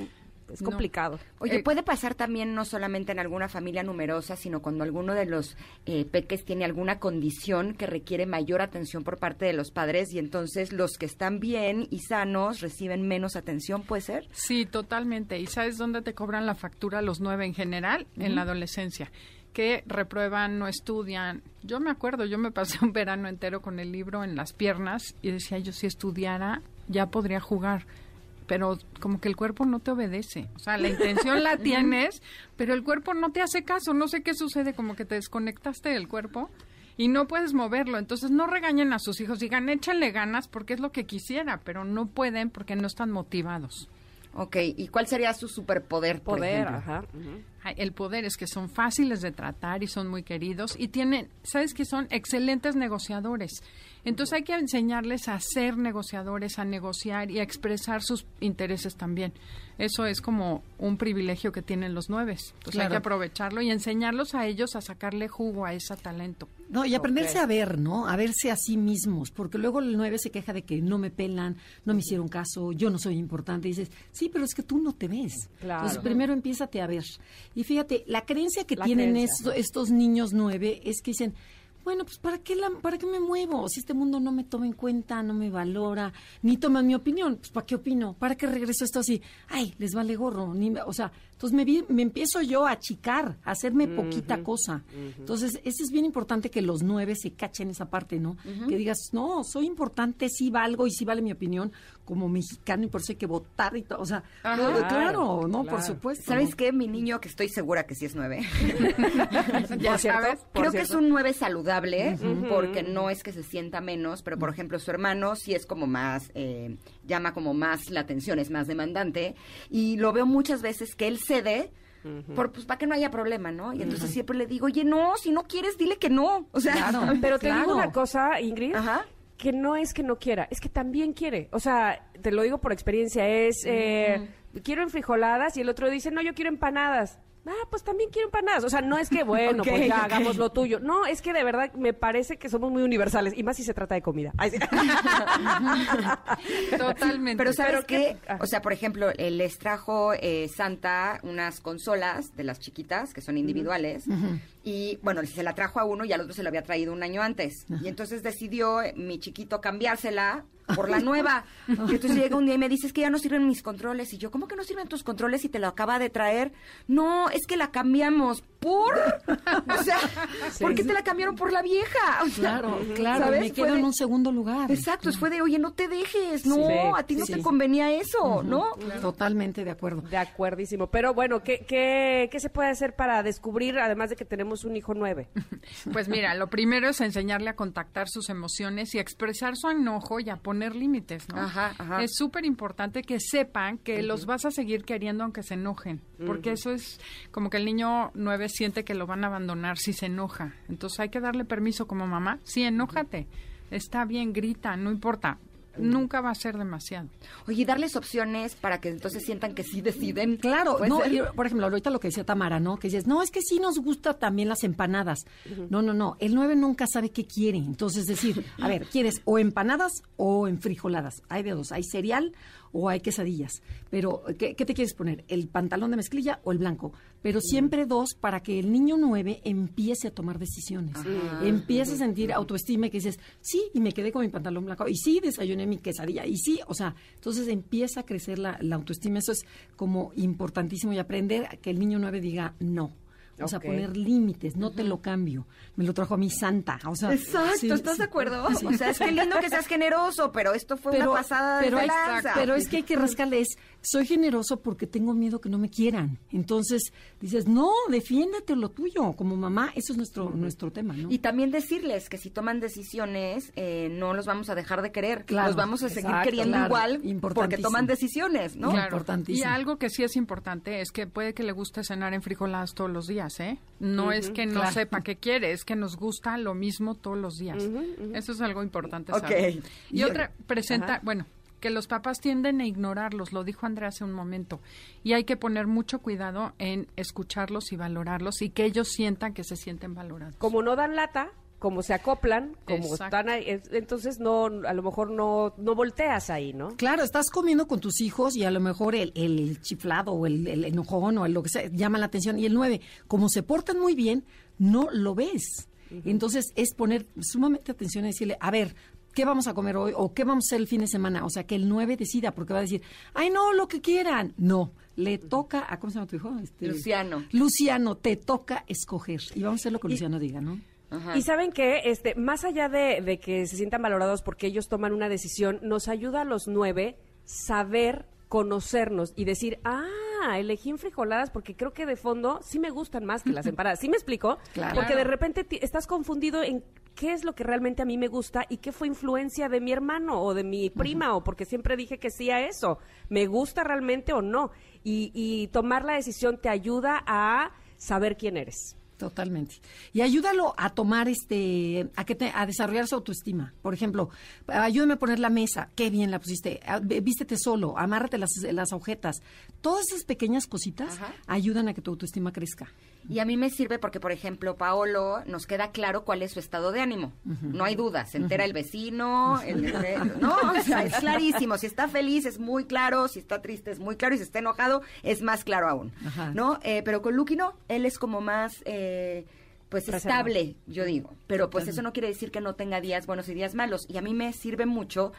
es No. complicado. Oye, Eh, puede pasar también no solamente en alguna familia numerosa, sino cuando alguno de los eh, peques tiene alguna condición que requiere mayor atención por parte de los padres y entonces los que están bien y sanos reciben menos atención, ¿puede ser? Sí, totalmente. ¿Y sabes dónde te cobran la factura los nueve en general? En la adolescencia. Que reprueban, no estudian. Yo me acuerdo, yo me pasé un verano entero con el libro en las piernas y decía, yo si estudiara ya podría jugar. Pero como que el cuerpo no te obedece. O sea, la intención la *laughs* tienes, pero el cuerpo no te hace caso. No sé qué sucede, como que te desconectaste del cuerpo y no puedes moverlo. Entonces no regañen a sus hijos, digan, échenle ganas porque es lo que quisiera, pero no pueden porque no están motivados. Ok, ¿y cuál sería su superpoder, por Poder, ejemplo? ajá. Ay, El poder es que son fáciles de tratar y son muy queridos y tienen, ¿sabes que Son excelentes negociadores. Entonces hay que enseñarles a ser negociadores, a negociar y a expresar sus intereses también. Eso es como un privilegio que tienen los nueve. Entonces hay que aprovecharlo y enseñarlos a ellos a sacarle jugo a ese talento. No, y aprenderse a ver, ¿no? A verse a sí mismos, porque luego el 9 se queja de que no me pelan, no me hicieron caso, yo no soy importante. Y dices, sí, pero es que tú no te ves. Claro. Entonces, primero empiézate a ver. Y fíjate, la creencia que La tienen creencia, esto- estos niños 9 es que dicen, bueno, pues ¿para qué, la, ¿para qué me muevo? Si este mundo no me toma en cuenta, no me valora, ni toma mi opinión, pues ¿para qué opino? ¿Para qué regreso esto así? Ay, les vale gorro. Ni, o sea, entonces me, vi- me empiezo yo a achicar, a hacerme poquita cosa. Entonces, eso es bien importante que los nueve se cachen esa parte, ¿no? Que digas, no, soy importante, sí valgo y sí vale mi opinión como mexicano y por eso hay que votar y todo. O sea, Ajá. no, claro, Claro, no, por supuesto. ¿Sabes qué? Mi niño, que estoy segura que sí es nueve. *laughs* *laughs* Ya Por cierto, sabes, por Creo que es un nueve saludable, porque no es que se sienta menos, pero por ejemplo su hermano sí es como más, eh, llama como más la atención, es más demandante, y lo veo muchas veces que él cede, por, pues para que no haya problema, ¿no? Y entonces siempre le digo, oye, no, si no quieres, dile que no. O sea, *laughs* Pero te digo una cosa, Ingrid, que no es que no quiera, es que también quiere. O sea, te lo digo por experiencia, es, eh, quiero enfrijoladas y el otro dice, no, yo quiero empanadas. Ah, pues también quiero empanadas. O sea, no es que, *laughs* bueno, pues ya hagamos lo tuyo. No, es que de verdad me parece que somos muy universales. Y más si se trata de comida. Ay, sí. *laughs* Totalmente. Pero ¿sabes Pero qué? qué- O sea, por ejemplo, eh, les trajo eh, Santa unas consolas de las chiquitas, que son individuales, y bueno, se la trajo a uno y al otro se lo había traído un año antes. Y entonces decidió eh, mi chiquito cambiársela por la nueva. Entonces llega un día y me dice, es que ya no sirven mis controles. Y yo, ¿cómo que no sirven tus controles si te lo acaba de traer? No, es que la cambiamos por... O sea, ¿por qué te la cambiaron por la vieja? O sea, Claro, claro, ¿sabes? me quedo de- en un segundo lugar. Exacto, fue de, oye, no te dejes, no, Sí. a ti no Sí. te convenía eso. ¿no? Totalmente de acuerdo. De acuerdísimo. Pero bueno, ¿qué, qué, qué se puede hacer para descubrir, además de que tenemos un hijo nueve? *laughs* Pues mira, lo primero es enseñarle a contactar sus emociones y a expresar su enojo y a poner límites, ¿no? Ajá, ajá. Es súper importante que sepan que los vas a seguir queriendo aunque se enojen, porque eso es como que el niño nueve siente que lo van a abandonar si se enoja. Entonces hay que darle permiso como mamá. Sí, enójate. Está bien, grita, no importa. Nunca va a ser demasiado. Oye, y darles opciones para que entonces sientan que sí deciden. Claro, ¿Puede no, y, por ejemplo, ahorita lo que decía Tamara, ¿no? Que dices, no, es que sí nos gusta también las empanadas. No, no, no, el 9 nunca sabe qué quiere. Entonces, decir, a ver, ¿quieres o empanadas o enfrijoladas? Hay de dos, hay cereal o hay quesadillas. Pero, ¿qué, qué te quieres poner? ¿El pantalón de mezclilla o el blanco? Pero siempre dos para que el niño 9 empiece a tomar decisiones. Empiece a sentir autoestima y que dices, sí, y me quedé con mi pantalón blanco, y sí, desayuné mi quesadilla, y sí, o sea, entonces empieza a crecer la, la autoestima. Eso es como importantísimo y aprender a que el niño 9 diga no. O sea, Ok. poner límites, no te lo cambio. Me lo trajo a mi santa. O sea, Exacto, sí, ¿estás sí, de acuerdo? sí. O sea, es que lindo que seas generoso, pero esto fue una pasada pero de lanza. pero es que hay que rascarle es, soy generoso porque tengo miedo que no me quieran. Entonces dices, no, defiéndete lo tuyo. Como mamá, eso es nuestro, nuestro tema, ¿no? Y también decirles que si toman decisiones, eh, no los vamos a dejar de querer. Claro, los vamos a seguir exacto, queriendo claro, igual porque toman decisiones, ¿no? Claro. Y algo que sí es importante es que puede que le guste cenar en frijoladas todos los días, ¿eh? No es que no claro. sepa qué quiere, es que nos gusta lo mismo todos los días. Eso es algo importante Ok. saber. Y Y- otra, presenta, bueno, que los papás tienden a ignorarlos, lo dijo Andrea hace un momento. Y hay que poner mucho cuidado en escucharlos y valorarlos y que ellos sientan que se sienten valorados. Como no dan lata, como se acoplan, como Exacto. están ahí, es- entonces no, a lo mejor no, no volteas ahí, ¿no? Claro, estás comiendo con tus hijos y a lo mejor el, el chiflado o el, el enojón o el lo que sea llama la atención. Y el 9, como se portan muy bien, no lo ves. Entonces es poner sumamente atención y decirle, a ver, ¿qué vamos a comer hoy? ¿O qué vamos a hacer el fin de semana? O sea, que el 9 decida, porque va a decir, ay, no, lo que quieran. No, le toca, a, ¿cómo se llama tu hijo? Este, Luciano. Luciano, te toca escoger. Y vamos a hacer lo que Luciano diga, ¿no? Y saben que, este, más allá de, de que se sientan valorados porque ellos toman una decisión, nos ayuda a los nueve saber conocernos y decir, ah, elegí en frijoladas porque creo que de fondo sí me gustan más que las *laughs* empanadas. ¿Sí me explico? Claro. Porque de repente estás confundido en qué es lo que realmente a mí me gusta y qué fue influencia de mi hermano o de mi prima o porque siempre dije que sí a eso. ¿Me gusta realmente o no? Y, y tomar la decisión te ayuda a saber quién eres. Totalmente. Y ayúdalo a tomar este, a que te- a desarrollar su autoestima. Por ejemplo, ayúdame a poner la mesa. Qué bien la pusiste. Ah, Vístete solo, amárrate las, las agujetas. Todas esas pequeñas cositas ayudan a que tu autoestima crezca. Y a mí me sirve porque, por ejemplo, Paolo nos queda claro cuál es su estado de ánimo. No hay duda. Se entera el vecino, el no, o sea, es clarísimo. Si está feliz es muy claro, si está triste es muy claro y si está enojado es más claro aún. Ajá. ¿No? Eh, pero con Lucky no, él es como más eh, pues estable, yo digo. Pero pues eso no quiere decir que no tenga días buenos y días malos. Y a mí me sirve mucho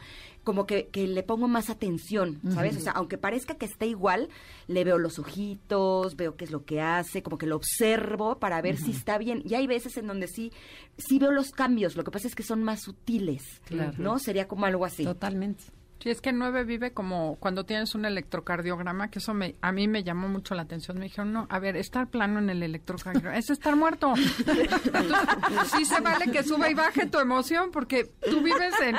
como que, que le pongo más atención, ¿sabes? O sea, aunque parezca que esté igual, le veo los ojitos, veo qué es lo que hace, como que lo observo para ver si está bien. Y hay veces en donde sí, sí veo los cambios, lo que pasa es que son más sutiles, Claro. ¿no? Sería como algo así. Totalmente. Sí, es que el 9 vive como cuando tienes un electrocardiograma, que eso me, a mí me llamó mucho la atención. Me dijeron, no, a ver, estar plano en el electrocardiograma es estar muerto. Entonces, sí se vale que suba y baje tu emoción porque tú vives en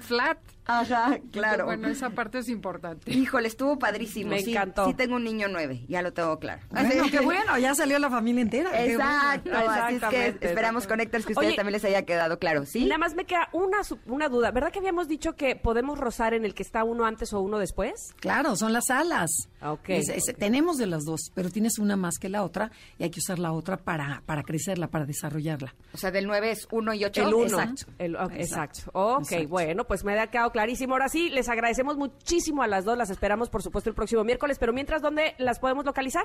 flat. Ajá, claro. Bueno, esa parte es importante. Híjole, estuvo padrísimo. Me sí, encantó. Sí tengo un niño nueve, ya lo tengo claro. Bueno, qué bueno, ya salió la familia entera. qué bueno. Exacto, así es que esperamos conectores que a ustedes Oye, también les haya quedado claro, ¿sí? Nada más me queda una, su- una duda. ¿Verdad que habíamos dicho que podemos rozar en el que está uno antes o uno después? Claro, son las alas. Ok. Es- es- Tenemos de las dos, pero tienes una más que la otra y hay que usar la otra para, para crecerla, para desarrollarla. O sea, del 9 es 1 y 8. El uno. Exacto. El- ok, Exacto. exacto. Ok, Exacto. bueno, pues me ha quedado clarísimo. Ahora sí, les agradecemos muchísimo a las dos. Las esperamos, por supuesto, el próximo miércoles. Pero mientras, ¿dónde las podemos localizar?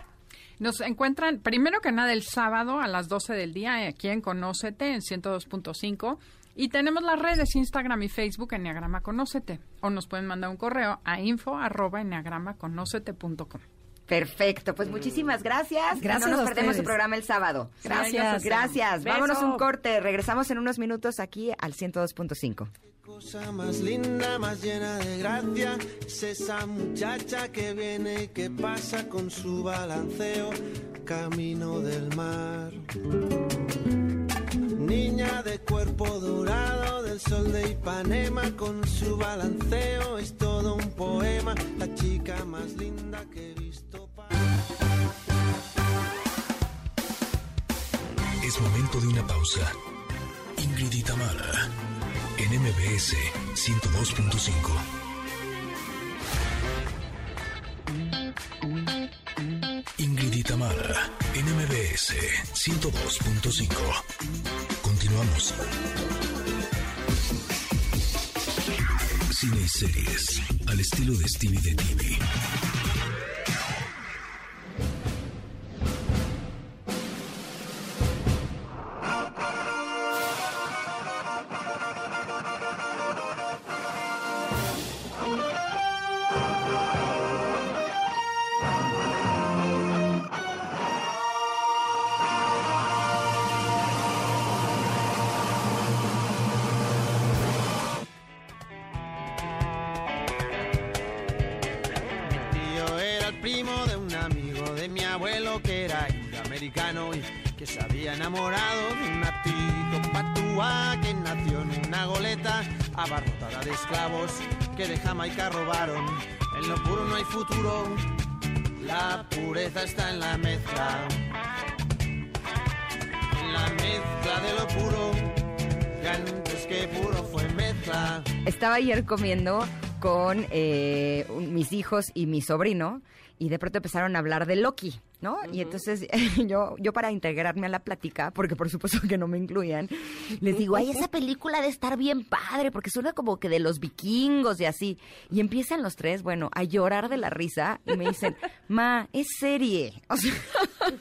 Nos encuentran primero que nada el sábado a las 12 del día eh, aquí en Conócete en 102.5 y tenemos las redes Instagram y Facebook Enneagrama Conócete o nos pueden mandar un correo a info arroba enneagramaconócete.com. Perfecto, pues muchísimas gracias. Gracias no nos a perdemos ustedes. su programa el sábado. Gracias. Gracias. Beso. Vámonos un corte. Regresamos en unos minutos aquí al 102.5. Cosa más linda, más llena de gracia, es esa muchacha que viene y que pasa con su balanceo camino del mar. Niña de cuerpo dorado del sol de Ipanema con su balanceo es todo un poema, la chica más linda que he visto. Es momento de una pausa. Ingrid y en MBS 102.5. Ingrid y MBS 102.5. Continuamos. Cine y series, al estilo de Stevie de TV. Ayer comiendo con eh, mis hijos y mi sobrino y de pronto empezaron a hablar de Loki, ¿no? Y entonces *laughs* yo, yo para integrarme a la plática, porque por supuesto que no me incluían, les digo, ay, esa película de estar bien padre, porque suena como que de los vikingos y así. Y empiezan los tres, bueno, a llorar de la risa y me dicen, ma, es serie. *laughs* O sea,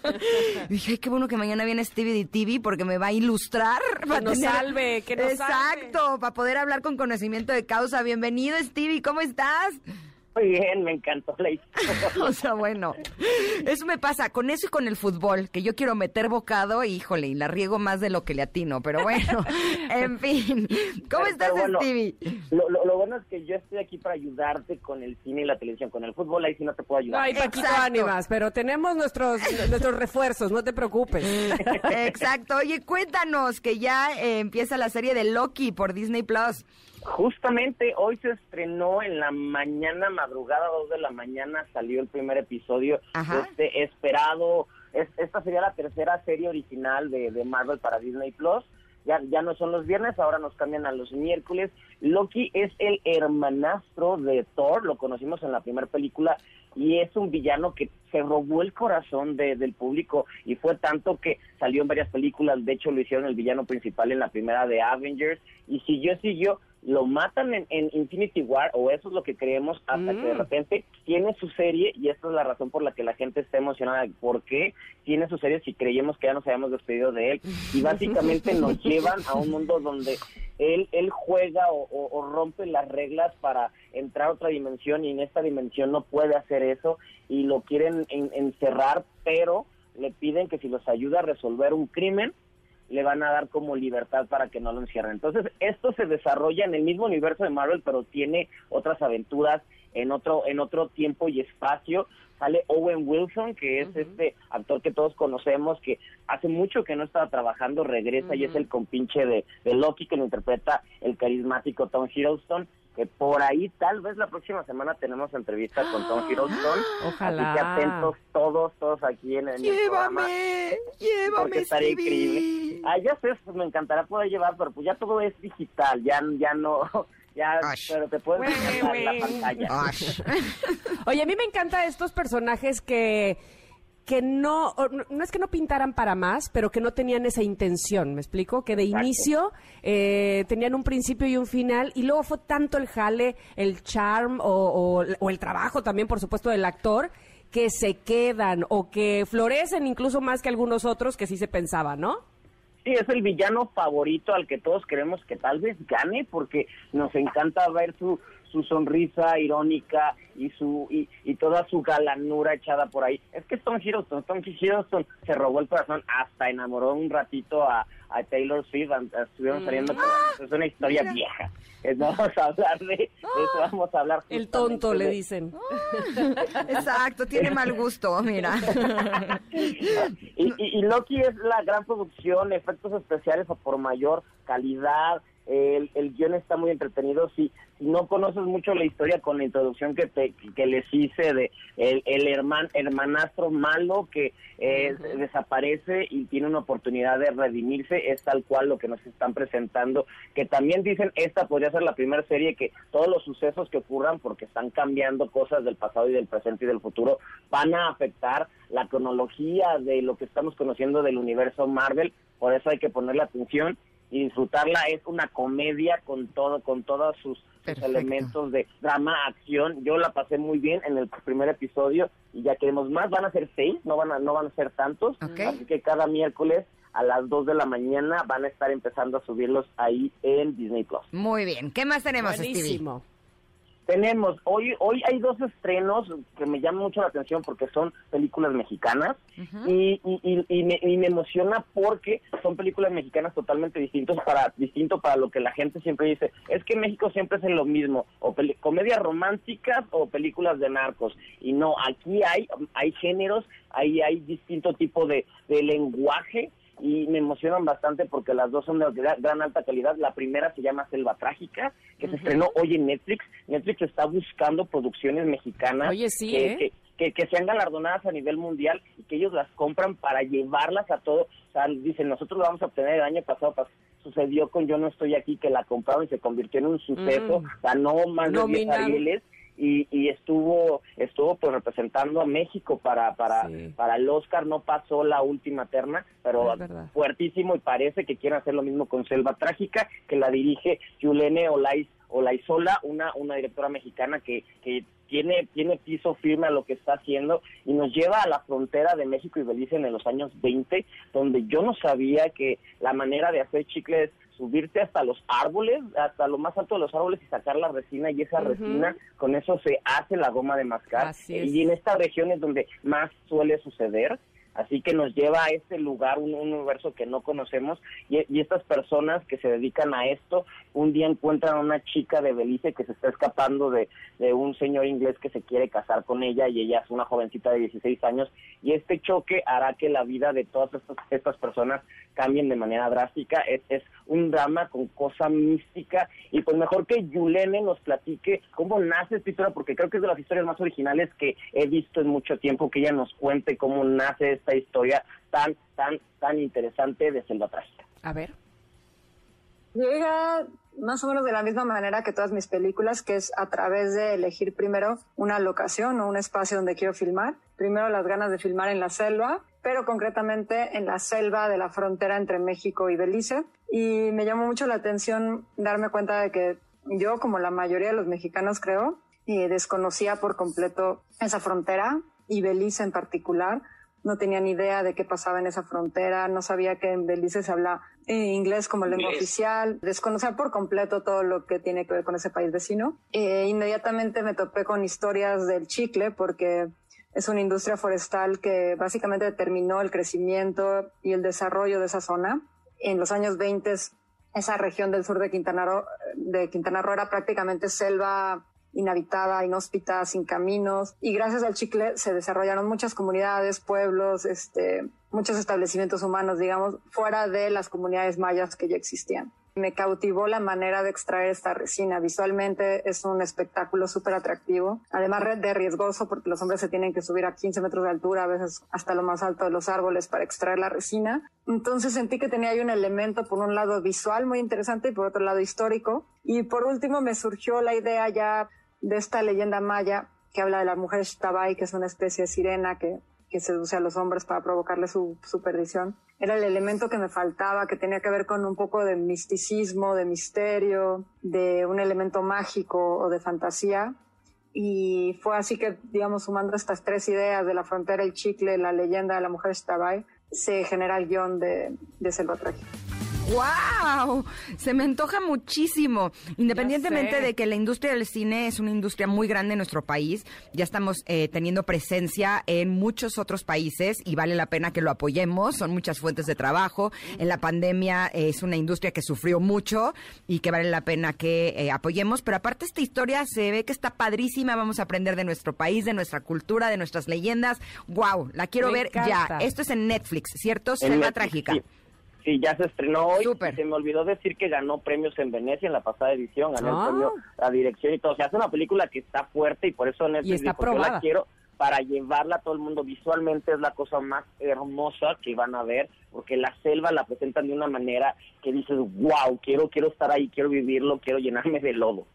*laughs* dije, ay, qué bueno que mañana viene Stevie de TV porque me va a ilustrar. para nos salve, que nos salve. Exacto, para poder hablar con conocimiento de causa. Bienvenido, Stevie, ¿cómo estás? Muy bien, me encantó la *laughs* historia. o sea, bueno, eso me pasa con eso y con el fútbol, que yo quiero meter bocado, híjole, y la riego más de lo que le atino, pero bueno, *laughs* en fin. ¿Cómo Pero- estás, pero bueno, Stevie? Lo, lo- lo bueno es que yo estoy aquí para ayudarte con el cine y la televisión. Con el fútbol ahí sí no te puedo ayudar. No hay Paquito Ánimas, pero tenemos nuestros, nuestros refuerzos, no te preocupes. Exacto. Oye, cuéntanos que ya eh, empieza la serie de Loki por Disney Plus. Justamente hoy se estrenó en la mañana, madrugada, dos de la mañana, salió el primer episodio Ajá. de este esperado. es- esta sería la tercera serie original de, de Marvel para Disney Plus. Ya, ya no son los viernes, ahora nos cambian a los miércoles. Loki es el hermanastro de Thor, lo conocimos en la primera película, y es un villano que se robó el corazón de- del público y fue tanto que salió en varias películas, de hecho lo hicieron el villano principal en la primera de Avengers, y siguió, siguió, lo matan en, en Infinity War, o eso es lo que creemos, hasta que de Mm. repente tiene su serie, y esta es la razón por la que la gente está emocionada, ¿por qué tiene su serie si creíamos que ya nos habíamos despedido de él? Y *laughs* básicamente nos llevan a un mundo donde él, él juega o, o- o rompe las reglas para entrar a otra dimensión y en esta dimensión no puede hacer eso y lo quieren en- encerrar, pero le piden que si los ayuda a resolver un crimen, le van a dar como libertad para que no lo encierren. Entonces, esto se desarrolla en el mismo universo de Marvel, pero tiene otras aventuras en otro en otro tiempo y espacio. Sale Owen Wilson, que es este actor que todos conocemos, que hace mucho que no estaba trabajando, regresa y es el compinche de, de Loki, que lo interpreta el carismático Tom Hiddleston, que por ahí tal vez la próxima semana tenemos entrevista con Tom *gasps* Hiddleston. Ojalá. Así que atentos todos, todos aquí en, el programa. Llévame, Porque llévame, estaría increíble. Ah, ya sé, pues, me encantará poder llevar, pero pues ya todo es digital, ya, ya no Ya, pero te puedes dejar la pantalla. *laughs* Oye, a mí me encantan estos personajes que que no no es que no pintaran para más, pero que no tenían esa intención, ¿me explico? Que de inicio eh, tenían un principio y un final, y luego fue tanto el jale, el charm o, o- o el trabajo también, por supuesto, del actor, que se quedan o que florecen incluso más que algunos otros que sí se pensaba, ¿no? Sí, es el villano favorito al que todos queremos que tal vez gane porque nos encanta ver su su sonrisa irónica y su y, y toda su galanura echada por ahí. Es que Tom Hiddleston, Tom Hiddleston se robó el corazón, hasta enamoró un ratito a, a Taylor Swift, estuvieron Mm. saliendo, con- es una historia mira. vieja. No vamos a hablar de, de eso, vamos a hablar El tonto, le dicen. *laughs* Exacto, tiene mal gusto, mira. y, y- y Loki es la gran producción, efectos especiales a por mayor calidad. El, el guion está muy entretenido. Si, si no conoces mucho la historia con la introducción que te que les hice de el, el herman, hermanastro malo que eh, desaparece y tiene una oportunidad de redimirse, es tal cual lo que nos están presentando. Que también dicen, esta podría ser la primera serie que todos los sucesos que ocurran, porque están cambiando cosas del pasado y del presente y del futuro, van a afectar la cronología de lo que estamos conociendo del universo Marvel. Por eso hay que ponerle atención y disfrutarla. Es una comedia con todo, con todos sus, elementos de drama, acción. Yo la pasé muy bien en el primer episodio y ya queremos más. Van a ser seis, no van a, no van a ser tantos. Así que cada miércoles a las 2 de la mañana van a estar empezando a subirlos ahí en Disney Plus. Muy bien. ¿Qué más tenemos, Stevie? Tenemos, hoy hoy hay dos estrenos que me llaman mucho la atención porque son películas mexicanas y, y, y- y me, y me emociona porque son películas mexicanas totalmente distintos para distinto para lo que la gente siempre dice. Es que México siempre es lo mismo, o comedias románticas o películas de narcos. Y no, aquí hay, hay géneros, hay, hay distinto tipo de, de lenguaje y me emocionan bastante porque las dos son de gra- gran alta calidad. La primera se llama Selva Trágica, que se estrenó hoy en Netflix. Netflix está buscando producciones mexicanas Oye, sí, que, ¿eh? que, que- que sean galardonadas a nivel mundial y que ellos las compran para llevarlas a todo. O sea, dicen, nosotros lo vamos a obtener el año pasado, pas- sucedió con Yo no estoy aquí, que la compraron y se convirtió en un suceso, Mm. ganó más de 10 Nominado. Y, y estuvo estuvo pues representando a México para para para el Oscar no pasó la última terna pero fuertísimo y parece que quieren hacer lo mismo con Selva Trágica que la dirige Yulene Olaiz Olaizola una una directora mexicana que que tiene tiene piso firme a lo que está haciendo y nos lleva a la frontera de México y Belice en los años 20 donde yo no sabía que la manera de hacer chicle es subirte hasta los árboles, hasta lo más alto de los árboles y sacar la resina y esa resina, con eso se hace la goma de mascar. Así es. Y en esta región es donde más suele suceder. Así que nos lleva a este lugar, un, un universo que no conocemos, y, y estas personas que se dedican a esto, un día encuentran a una chica de Belice que se está escapando de, de un señor inglés que se quiere casar con ella, y ella es una jovencita de 16 años, y este choque hará que la vida de todas estas, estas personas cambien de manera drástica. Es, es un drama con cosa mística, y pues mejor que Yulene nos platique cómo nace esta historia, porque creo que es de las historias más originales que he visto en mucho tiempo, que ella nos cuente cómo nace esta historia tan, tan, tan interesante de Selva Trágica. A ver. Llega más o menos de la misma manera que todas mis películas, que es a través de elegir primero una locación o un espacio donde quiero filmar. Primero las ganas de filmar en la selva, pero concretamente en la selva de la frontera entre México y Belice. Y me llamó mucho la atención darme cuenta de que yo, como la mayoría de los mexicanos creo, eh, desconocía por completo esa frontera y Belice en particular. No tenía ni idea de qué pasaba en esa frontera, no sabía que en Belice se habla eh, inglés como lengua Inglés. oficial, desconocía por completo todo lo que tiene que ver con ese país vecino. Eh, inmediatamente me topé con historias del chicle porque es una industria forestal que básicamente determinó el crecimiento y el desarrollo de esa zona. En los años 20 esa región del sur de Quintana Roo, de Quintana Roo era prácticamente selva inhabitada, inhóspita, sin caminos. Y gracias al chicle se desarrollaron muchas comunidades, pueblos, este, muchos establecimientos humanos, digamos, fuera de las comunidades mayas que ya existían. Me cautivó la manera de extraer esta resina. Visualmente es un espectáculo súper atractivo, además de riesgoso porque los hombres se tienen que subir a 15 metros de altura, a veces hasta lo más alto de los árboles para extraer la resina. Entonces sentí que tenía ahí un elemento, por un lado visual muy interesante y por otro lado histórico. Y por último me surgió la idea ya de esta leyenda maya que habla de la mujer Shtabai, que es una especie de sirena que que seduce a los hombres para provocarle su, su perdición. Era el elemento que me faltaba, que tenía que ver con un poco de misticismo, de misterio, de un elemento mágico o de fantasía. Y fue así que, digamos, sumando estas tres ideas de la frontera, el chicle, la leyenda de la mujer Stabai, se genera el guion de, de Selva Trágica. ¡Wow! Se me antoja muchísimo. Independientemente de que la industria del cine es una industria muy grande en nuestro país, ya estamos eh, teniendo presencia en muchos otros países y vale la pena que lo apoyemos. Son muchas fuentes de trabajo. En la pandemia eh, es una industria que sufrió mucho y que vale la pena que eh, apoyemos. Pero aparte esta historia se ve que está padrísima. Vamos a aprender de nuestro país, de nuestra cultura, de nuestras leyendas. ¡Wow! La quiero Me ver ya. Esto es en Netflix, ¿cierto? En Selva Trágica. sí. Sí, ya se estrenó hoy. Se me olvidó decir que ganó premios en Venecia en la pasada edición, ganó Ah. el premio a dirección y todo. O sea, es una película que está fuerte y por eso está dijo, yo la quiero para llevarla a todo el mundo. Visualmente es la cosa más hermosa que van a ver, porque la selva la presentan de una manera que dices, wow, quiero, quiero estar ahí, quiero vivirlo, quiero llenarme de lodo.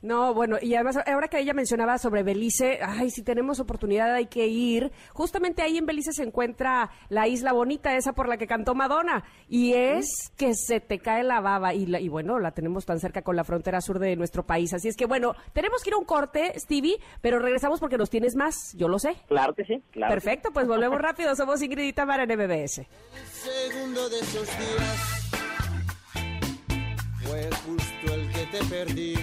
No, bueno, y además ahora que ella mencionaba sobre Belice, ay, si tenemos oportunidad hay que ir. Justamente ahí en Belice se encuentra la isla bonita, esa por la que cantó Madonna, y es que se te cae la baba y, la- y bueno, la tenemos tan cerca con la frontera sur de nuestro país. Así es que bueno, tenemos que ir a un corte, Stevie, pero regresamos porque nos tienes más, yo lo sé. Claro que sí, claro. Perfecto, pues volvemos rápido, somos Ingrid y Tamara en MBS. segundo de esos días fue justo el que te perdí.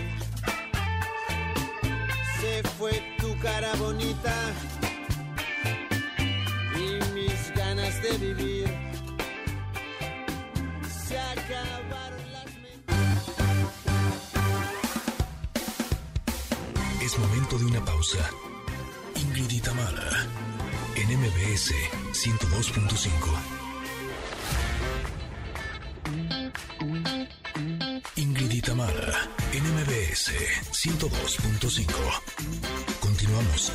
Se fue tu cara bonita y mis ganas de vivir. Se acabaron las Es momento de una pausa. Ingrid y Tamara, en MBS 102.5. Ingrid y Tamara, en MBS 102.5. Continuamos.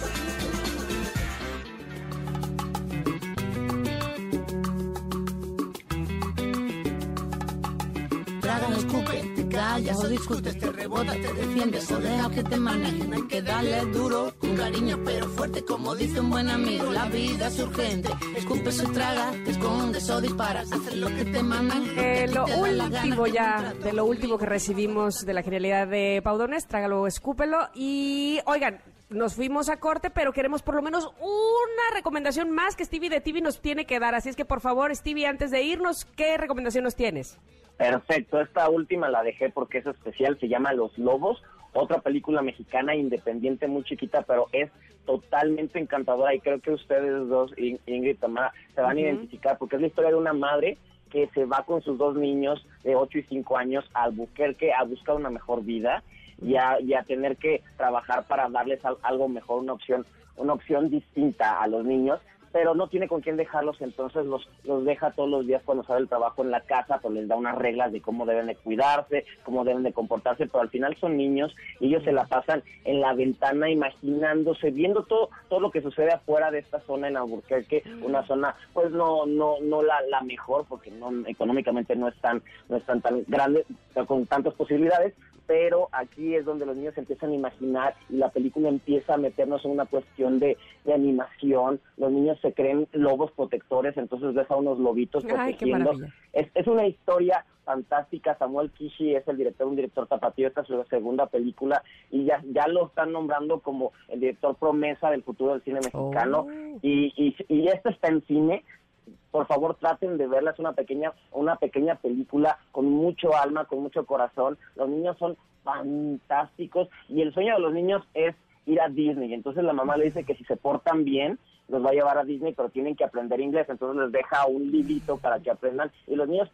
Traga, no escupe, te callas o discutes, te rebota, te defiendes o deja que te manejen. Hay que darle duro, con cariño pero fuerte, como dice un buen amigo. La vida es urgente, escupe o traga, te escondes o disparas, haces lo que te mandan. Eh, lo te último ya, de lo último que recibimos de la genialidad de Paudones, trágalo, escúpelo. Y oigan, nos fuimos a corte, pero queremos por lo menos una recomendación más que Stevie de TV nos tiene que dar. Así es que por favor, Stevie, antes de irnos, ¿qué recomendación nos tienes? Perfecto, esta última la dejé porque es especial, se llama Los Lobos, otra película mexicana independiente muy chiquita, pero es totalmente encantadora y creo que ustedes dos, In- Ingrid y Tamara, se van a identificar porque es la historia de una madre que se va con sus dos niños de 8 y 5 años a Albuquerque a buscar una mejor vida y a, y a tener que trabajar para darles al- algo mejor, una opción, una opción distinta a los niños pero no tiene con quién dejarlos, entonces los, los deja todos los días cuando sale el trabajo en la casa, pues les da unas reglas de cómo deben de cuidarse, cómo deben de comportarse, pero al final son niños y ellos se la pasan en la ventana imaginándose, viendo todo, todo lo que sucede afuera de esta zona en Albuquerque, una zona pues no, no, no la, la mejor, porque no, económicamente no es tan, no es tan, tan con tantas posibilidades, pero aquí es donde los niños empiezan a imaginar y la película empieza a meternos en una cuestión de, de animación. Los niños se creen lobos protectores, entonces ves a unos lobitos Ay, protegiendo. Es, es una historia fantástica. Samuel Kishi es el director, un director tapatío. Esta es su segunda película y ya, ya lo están nombrando como el director promesa del futuro del cine mexicano. Y, y, y esta está en cine por favor traten de verla, es una pequeña, una pequeña película con mucho alma, con mucho corazón. Los niños son fantásticos y el sueño de los niños es ir a Disney. Entonces la mamá le dice que si se portan bien, los va a llevar a Disney, pero tienen que aprender inglés. Entonces les deja un librito para que aprendan. Y los niños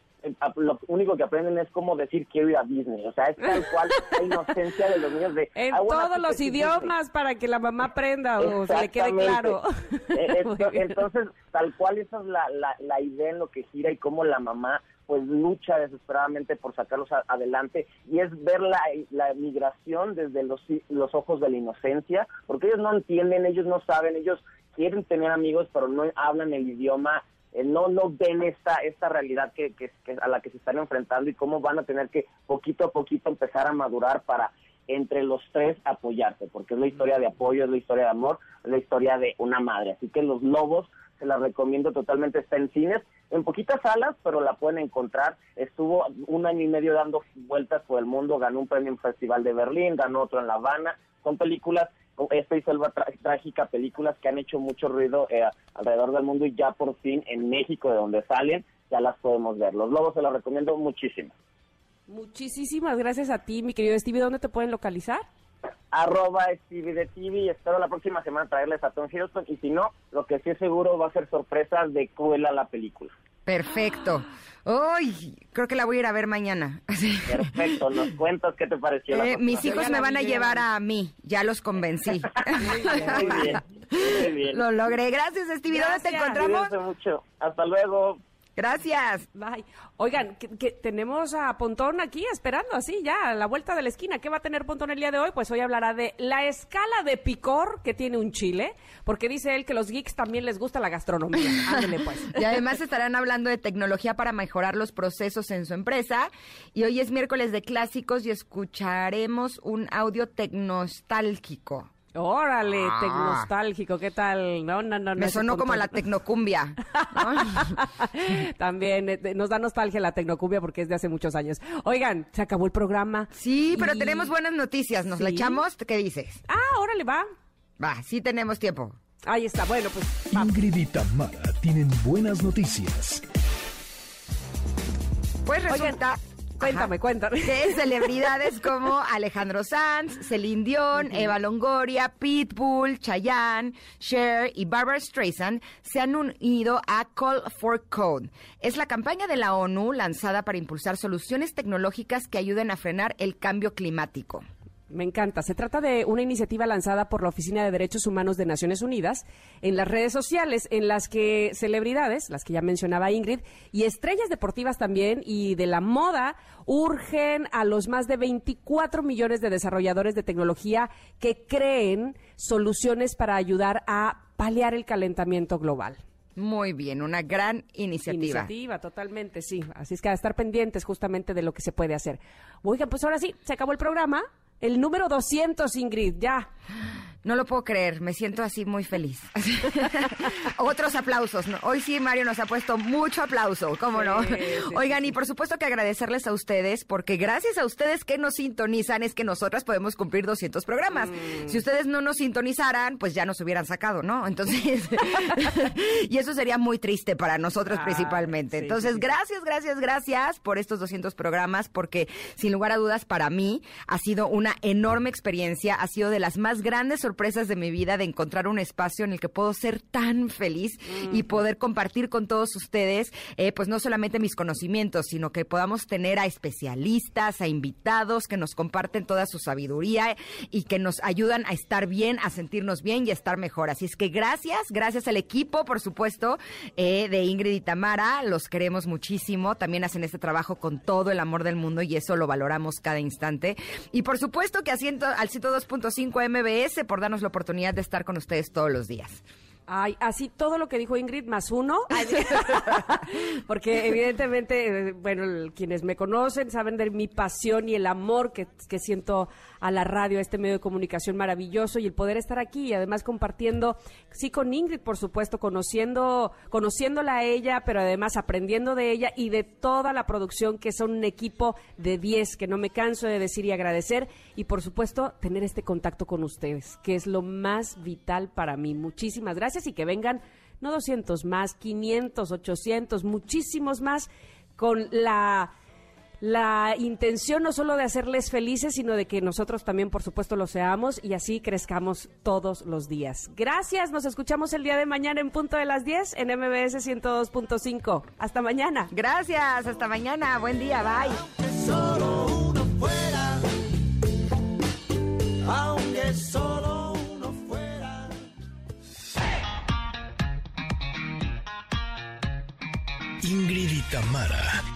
lo único que aprenden es cómo decir quiero ir a Disney. O sea, es tal *laughs* cual la inocencia de los niños de... En "I wanna todos los Disney". idiomas para que la mamá aprenda o se le quede claro. *laughs* Esto- entonces, tal cual esa es la, la, la idea en lo que gira y cómo la mamá pues lucha desesperadamente por sacarlos a- adelante y es ver la, la migración desde los, los ojos de la inocencia, porque ellos no entienden, ellos no saben, ellos quieren tener amigos pero no hablan el idioma, no no ven esta esta realidad que, a la que se están enfrentando y cómo van a tener que poquito a poquito empezar a madurar para entre los tres apoyarse, porque es la historia de apoyo, es la historia de amor, es la historia de una madre. Así que Los Lobos se la recomiendo totalmente, está en cines, en poquitas salas, pero la pueden encontrar. Estuvo un año y medio dando vueltas por el mundo, ganó un premio en Festival de Berlín, ganó otro en La Habana. Son películas, esta y Selva Trágica, películas que han hecho mucho ruido eh, alrededor del mundo y ya por fin en México, de donde salen, ya las podemos ver. Los Lobos se la recomiendo muchísimo. Muchísimas gracias a ti, mi querido Stevie. ¿Dónde te pueden localizar? arroba Stevie de TV y espero la próxima semana traerles a Tom Hiddleston y si no, lo que sí es seguro va a ser sorpresas de Cruella la película. Perfecto. Uy, creo que la voy a ir a ver mañana. *laughs* Perfecto, nos cuentas qué te pareció. la Eh, mis próxima hijos me van a llevar a mí, ya los convencí. *laughs* Muy bien, muy bien. Lo logré. Gracias, Stevie. ¿Dónde te encontramos? Mucho. Hasta luego. Gracias. Bye. Oigan, que, que tenemos a Pontón aquí esperando así ya a la vuelta de la esquina. ¿Qué va a tener Pontón el día de hoy? Pues hoy hablará de la escala de picor que tiene un chile, porque dice él que los geeks también les gusta la gastronomía. *laughs* Ándele pues. Y además estarán hablando de tecnología para mejorar los procesos en su empresa. Y hoy es miércoles de clásicos y escucharemos un audio tecnostálgico. Órale, Ah. tecnostálgico, ¿qué tal? No, no, no. no, Me sonó como a la tecnocumbia. *laughs* También eh, nos da nostalgia la tecnocumbia porque es de hace muchos años. Oigan, se acabó el programa. Sí, pero tenemos buenas noticias. ¿Nos la Sí. echamos? ¿Qué dices? Ah, órale, va. Va, sí tenemos tiempo. Ahí está, bueno, pues Ingrid y Tamara tienen buenas noticias. Pues resulta... cuéntame, cuéntame. Que celebridades como Alejandro Sanz, Celine Dion, Eva Longoria, Pitbull, Chayanne, Cher y Barbara Streisand se han unido a Call for Code. Es la campaña de la ONU lanzada para impulsar soluciones tecnológicas que ayuden a frenar el cambio climático. Me encanta. Se trata de una iniciativa lanzada por la Oficina de Derechos Humanos de Naciones Unidas en las redes sociales, en las que celebridades, las que ya mencionaba Ingrid, y estrellas deportivas también y de la moda, urgen a los más de 24 millones de desarrolladores de tecnología que creen soluciones para ayudar a paliar el calentamiento global. Muy bien, una gran iniciativa. Iniciativa, totalmente, sí. Así es que a estar pendientes justamente de lo que se puede hacer. Oigan, pues ahora sí, se acabó el programa. El número 200, Ingrid, ya. No lo puedo creer, me siento así muy feliz. *laughs* Otros aplausos. ¿no? Hoy sí, Mario nos ha puesto mucho aplauso, ¿cómo no? Sí, Oigan, y por supuesto que agradecerles a ustedes, porque gracias a ustedes que nos sintonizan es que nosotras podemos cumplir 200 programas. Mm. Si ustedes no nos sintonizaran, pues ya nos hubieran sacado, ¿no? Entonces, *laughs* *laughs* y eso sería muy triste para nosotros Ay, principalmente. sí, Entonces, gracias, gracias, gracias por estos 200 programas, porque sin lugar a dudas para mí ha sido una enorme experiencia, ha sido de las más grandes sorpresas de mi vida de encontrar un espacio en el que puedo ser tan feliz y poder compartir con todos ustedes, eh, pues no solamente mis conocimientos, sino que podamos tener a especialistas, a invitados que nos comparten toda su sabiduría y que nos ayudan a estar bien, a sentirnos bien y a estar mejor. Así es que gracias, gracias al equipo, por supuesto, eh, de Ingrid y Tamara, los queremos muchísimo, también hacen este trabajo con todo el amor del mundo y eso lo valoramos cada instante. Y por supuesto que a ciento- al 102.5 MBS por darnos la oportunidad de estar con ustedes todos los días. Ay, así todo lo que dijo Ingrid más uno. *laughs* Porque evidentemente, eh, bueno, quienes me conocen saben de mi pasión y el amor que, que siento a la radio, a este medio de comunicación maravilloso y el poder estar aquí y además compartiendo, sí, con Ingrid, por supuesto, conociendo, conociéndola a ella, pero además aprendiendo de ella y de toda la producción que son un equipo de 10 que no me canso de decir y agradecer y por supuesto tener este contacto con ustedes, que es lo más vital para mí. Muchísimas gracias y que vengan no 200 más, 500, 800, muchísimos más con la la intención no solo de hacerles felices, sino de que nosotros también, por supuesto, lo seamos y así crezcamos todos los días. Gracias, nos escuchamos el día de mañana en punto de las 10 en MBS 102.5. Hasta mañana. Gracias, hasta mañana, buen día, bye. Solo uno fuera, aunque solo uno fuera. Ingrid y Tamara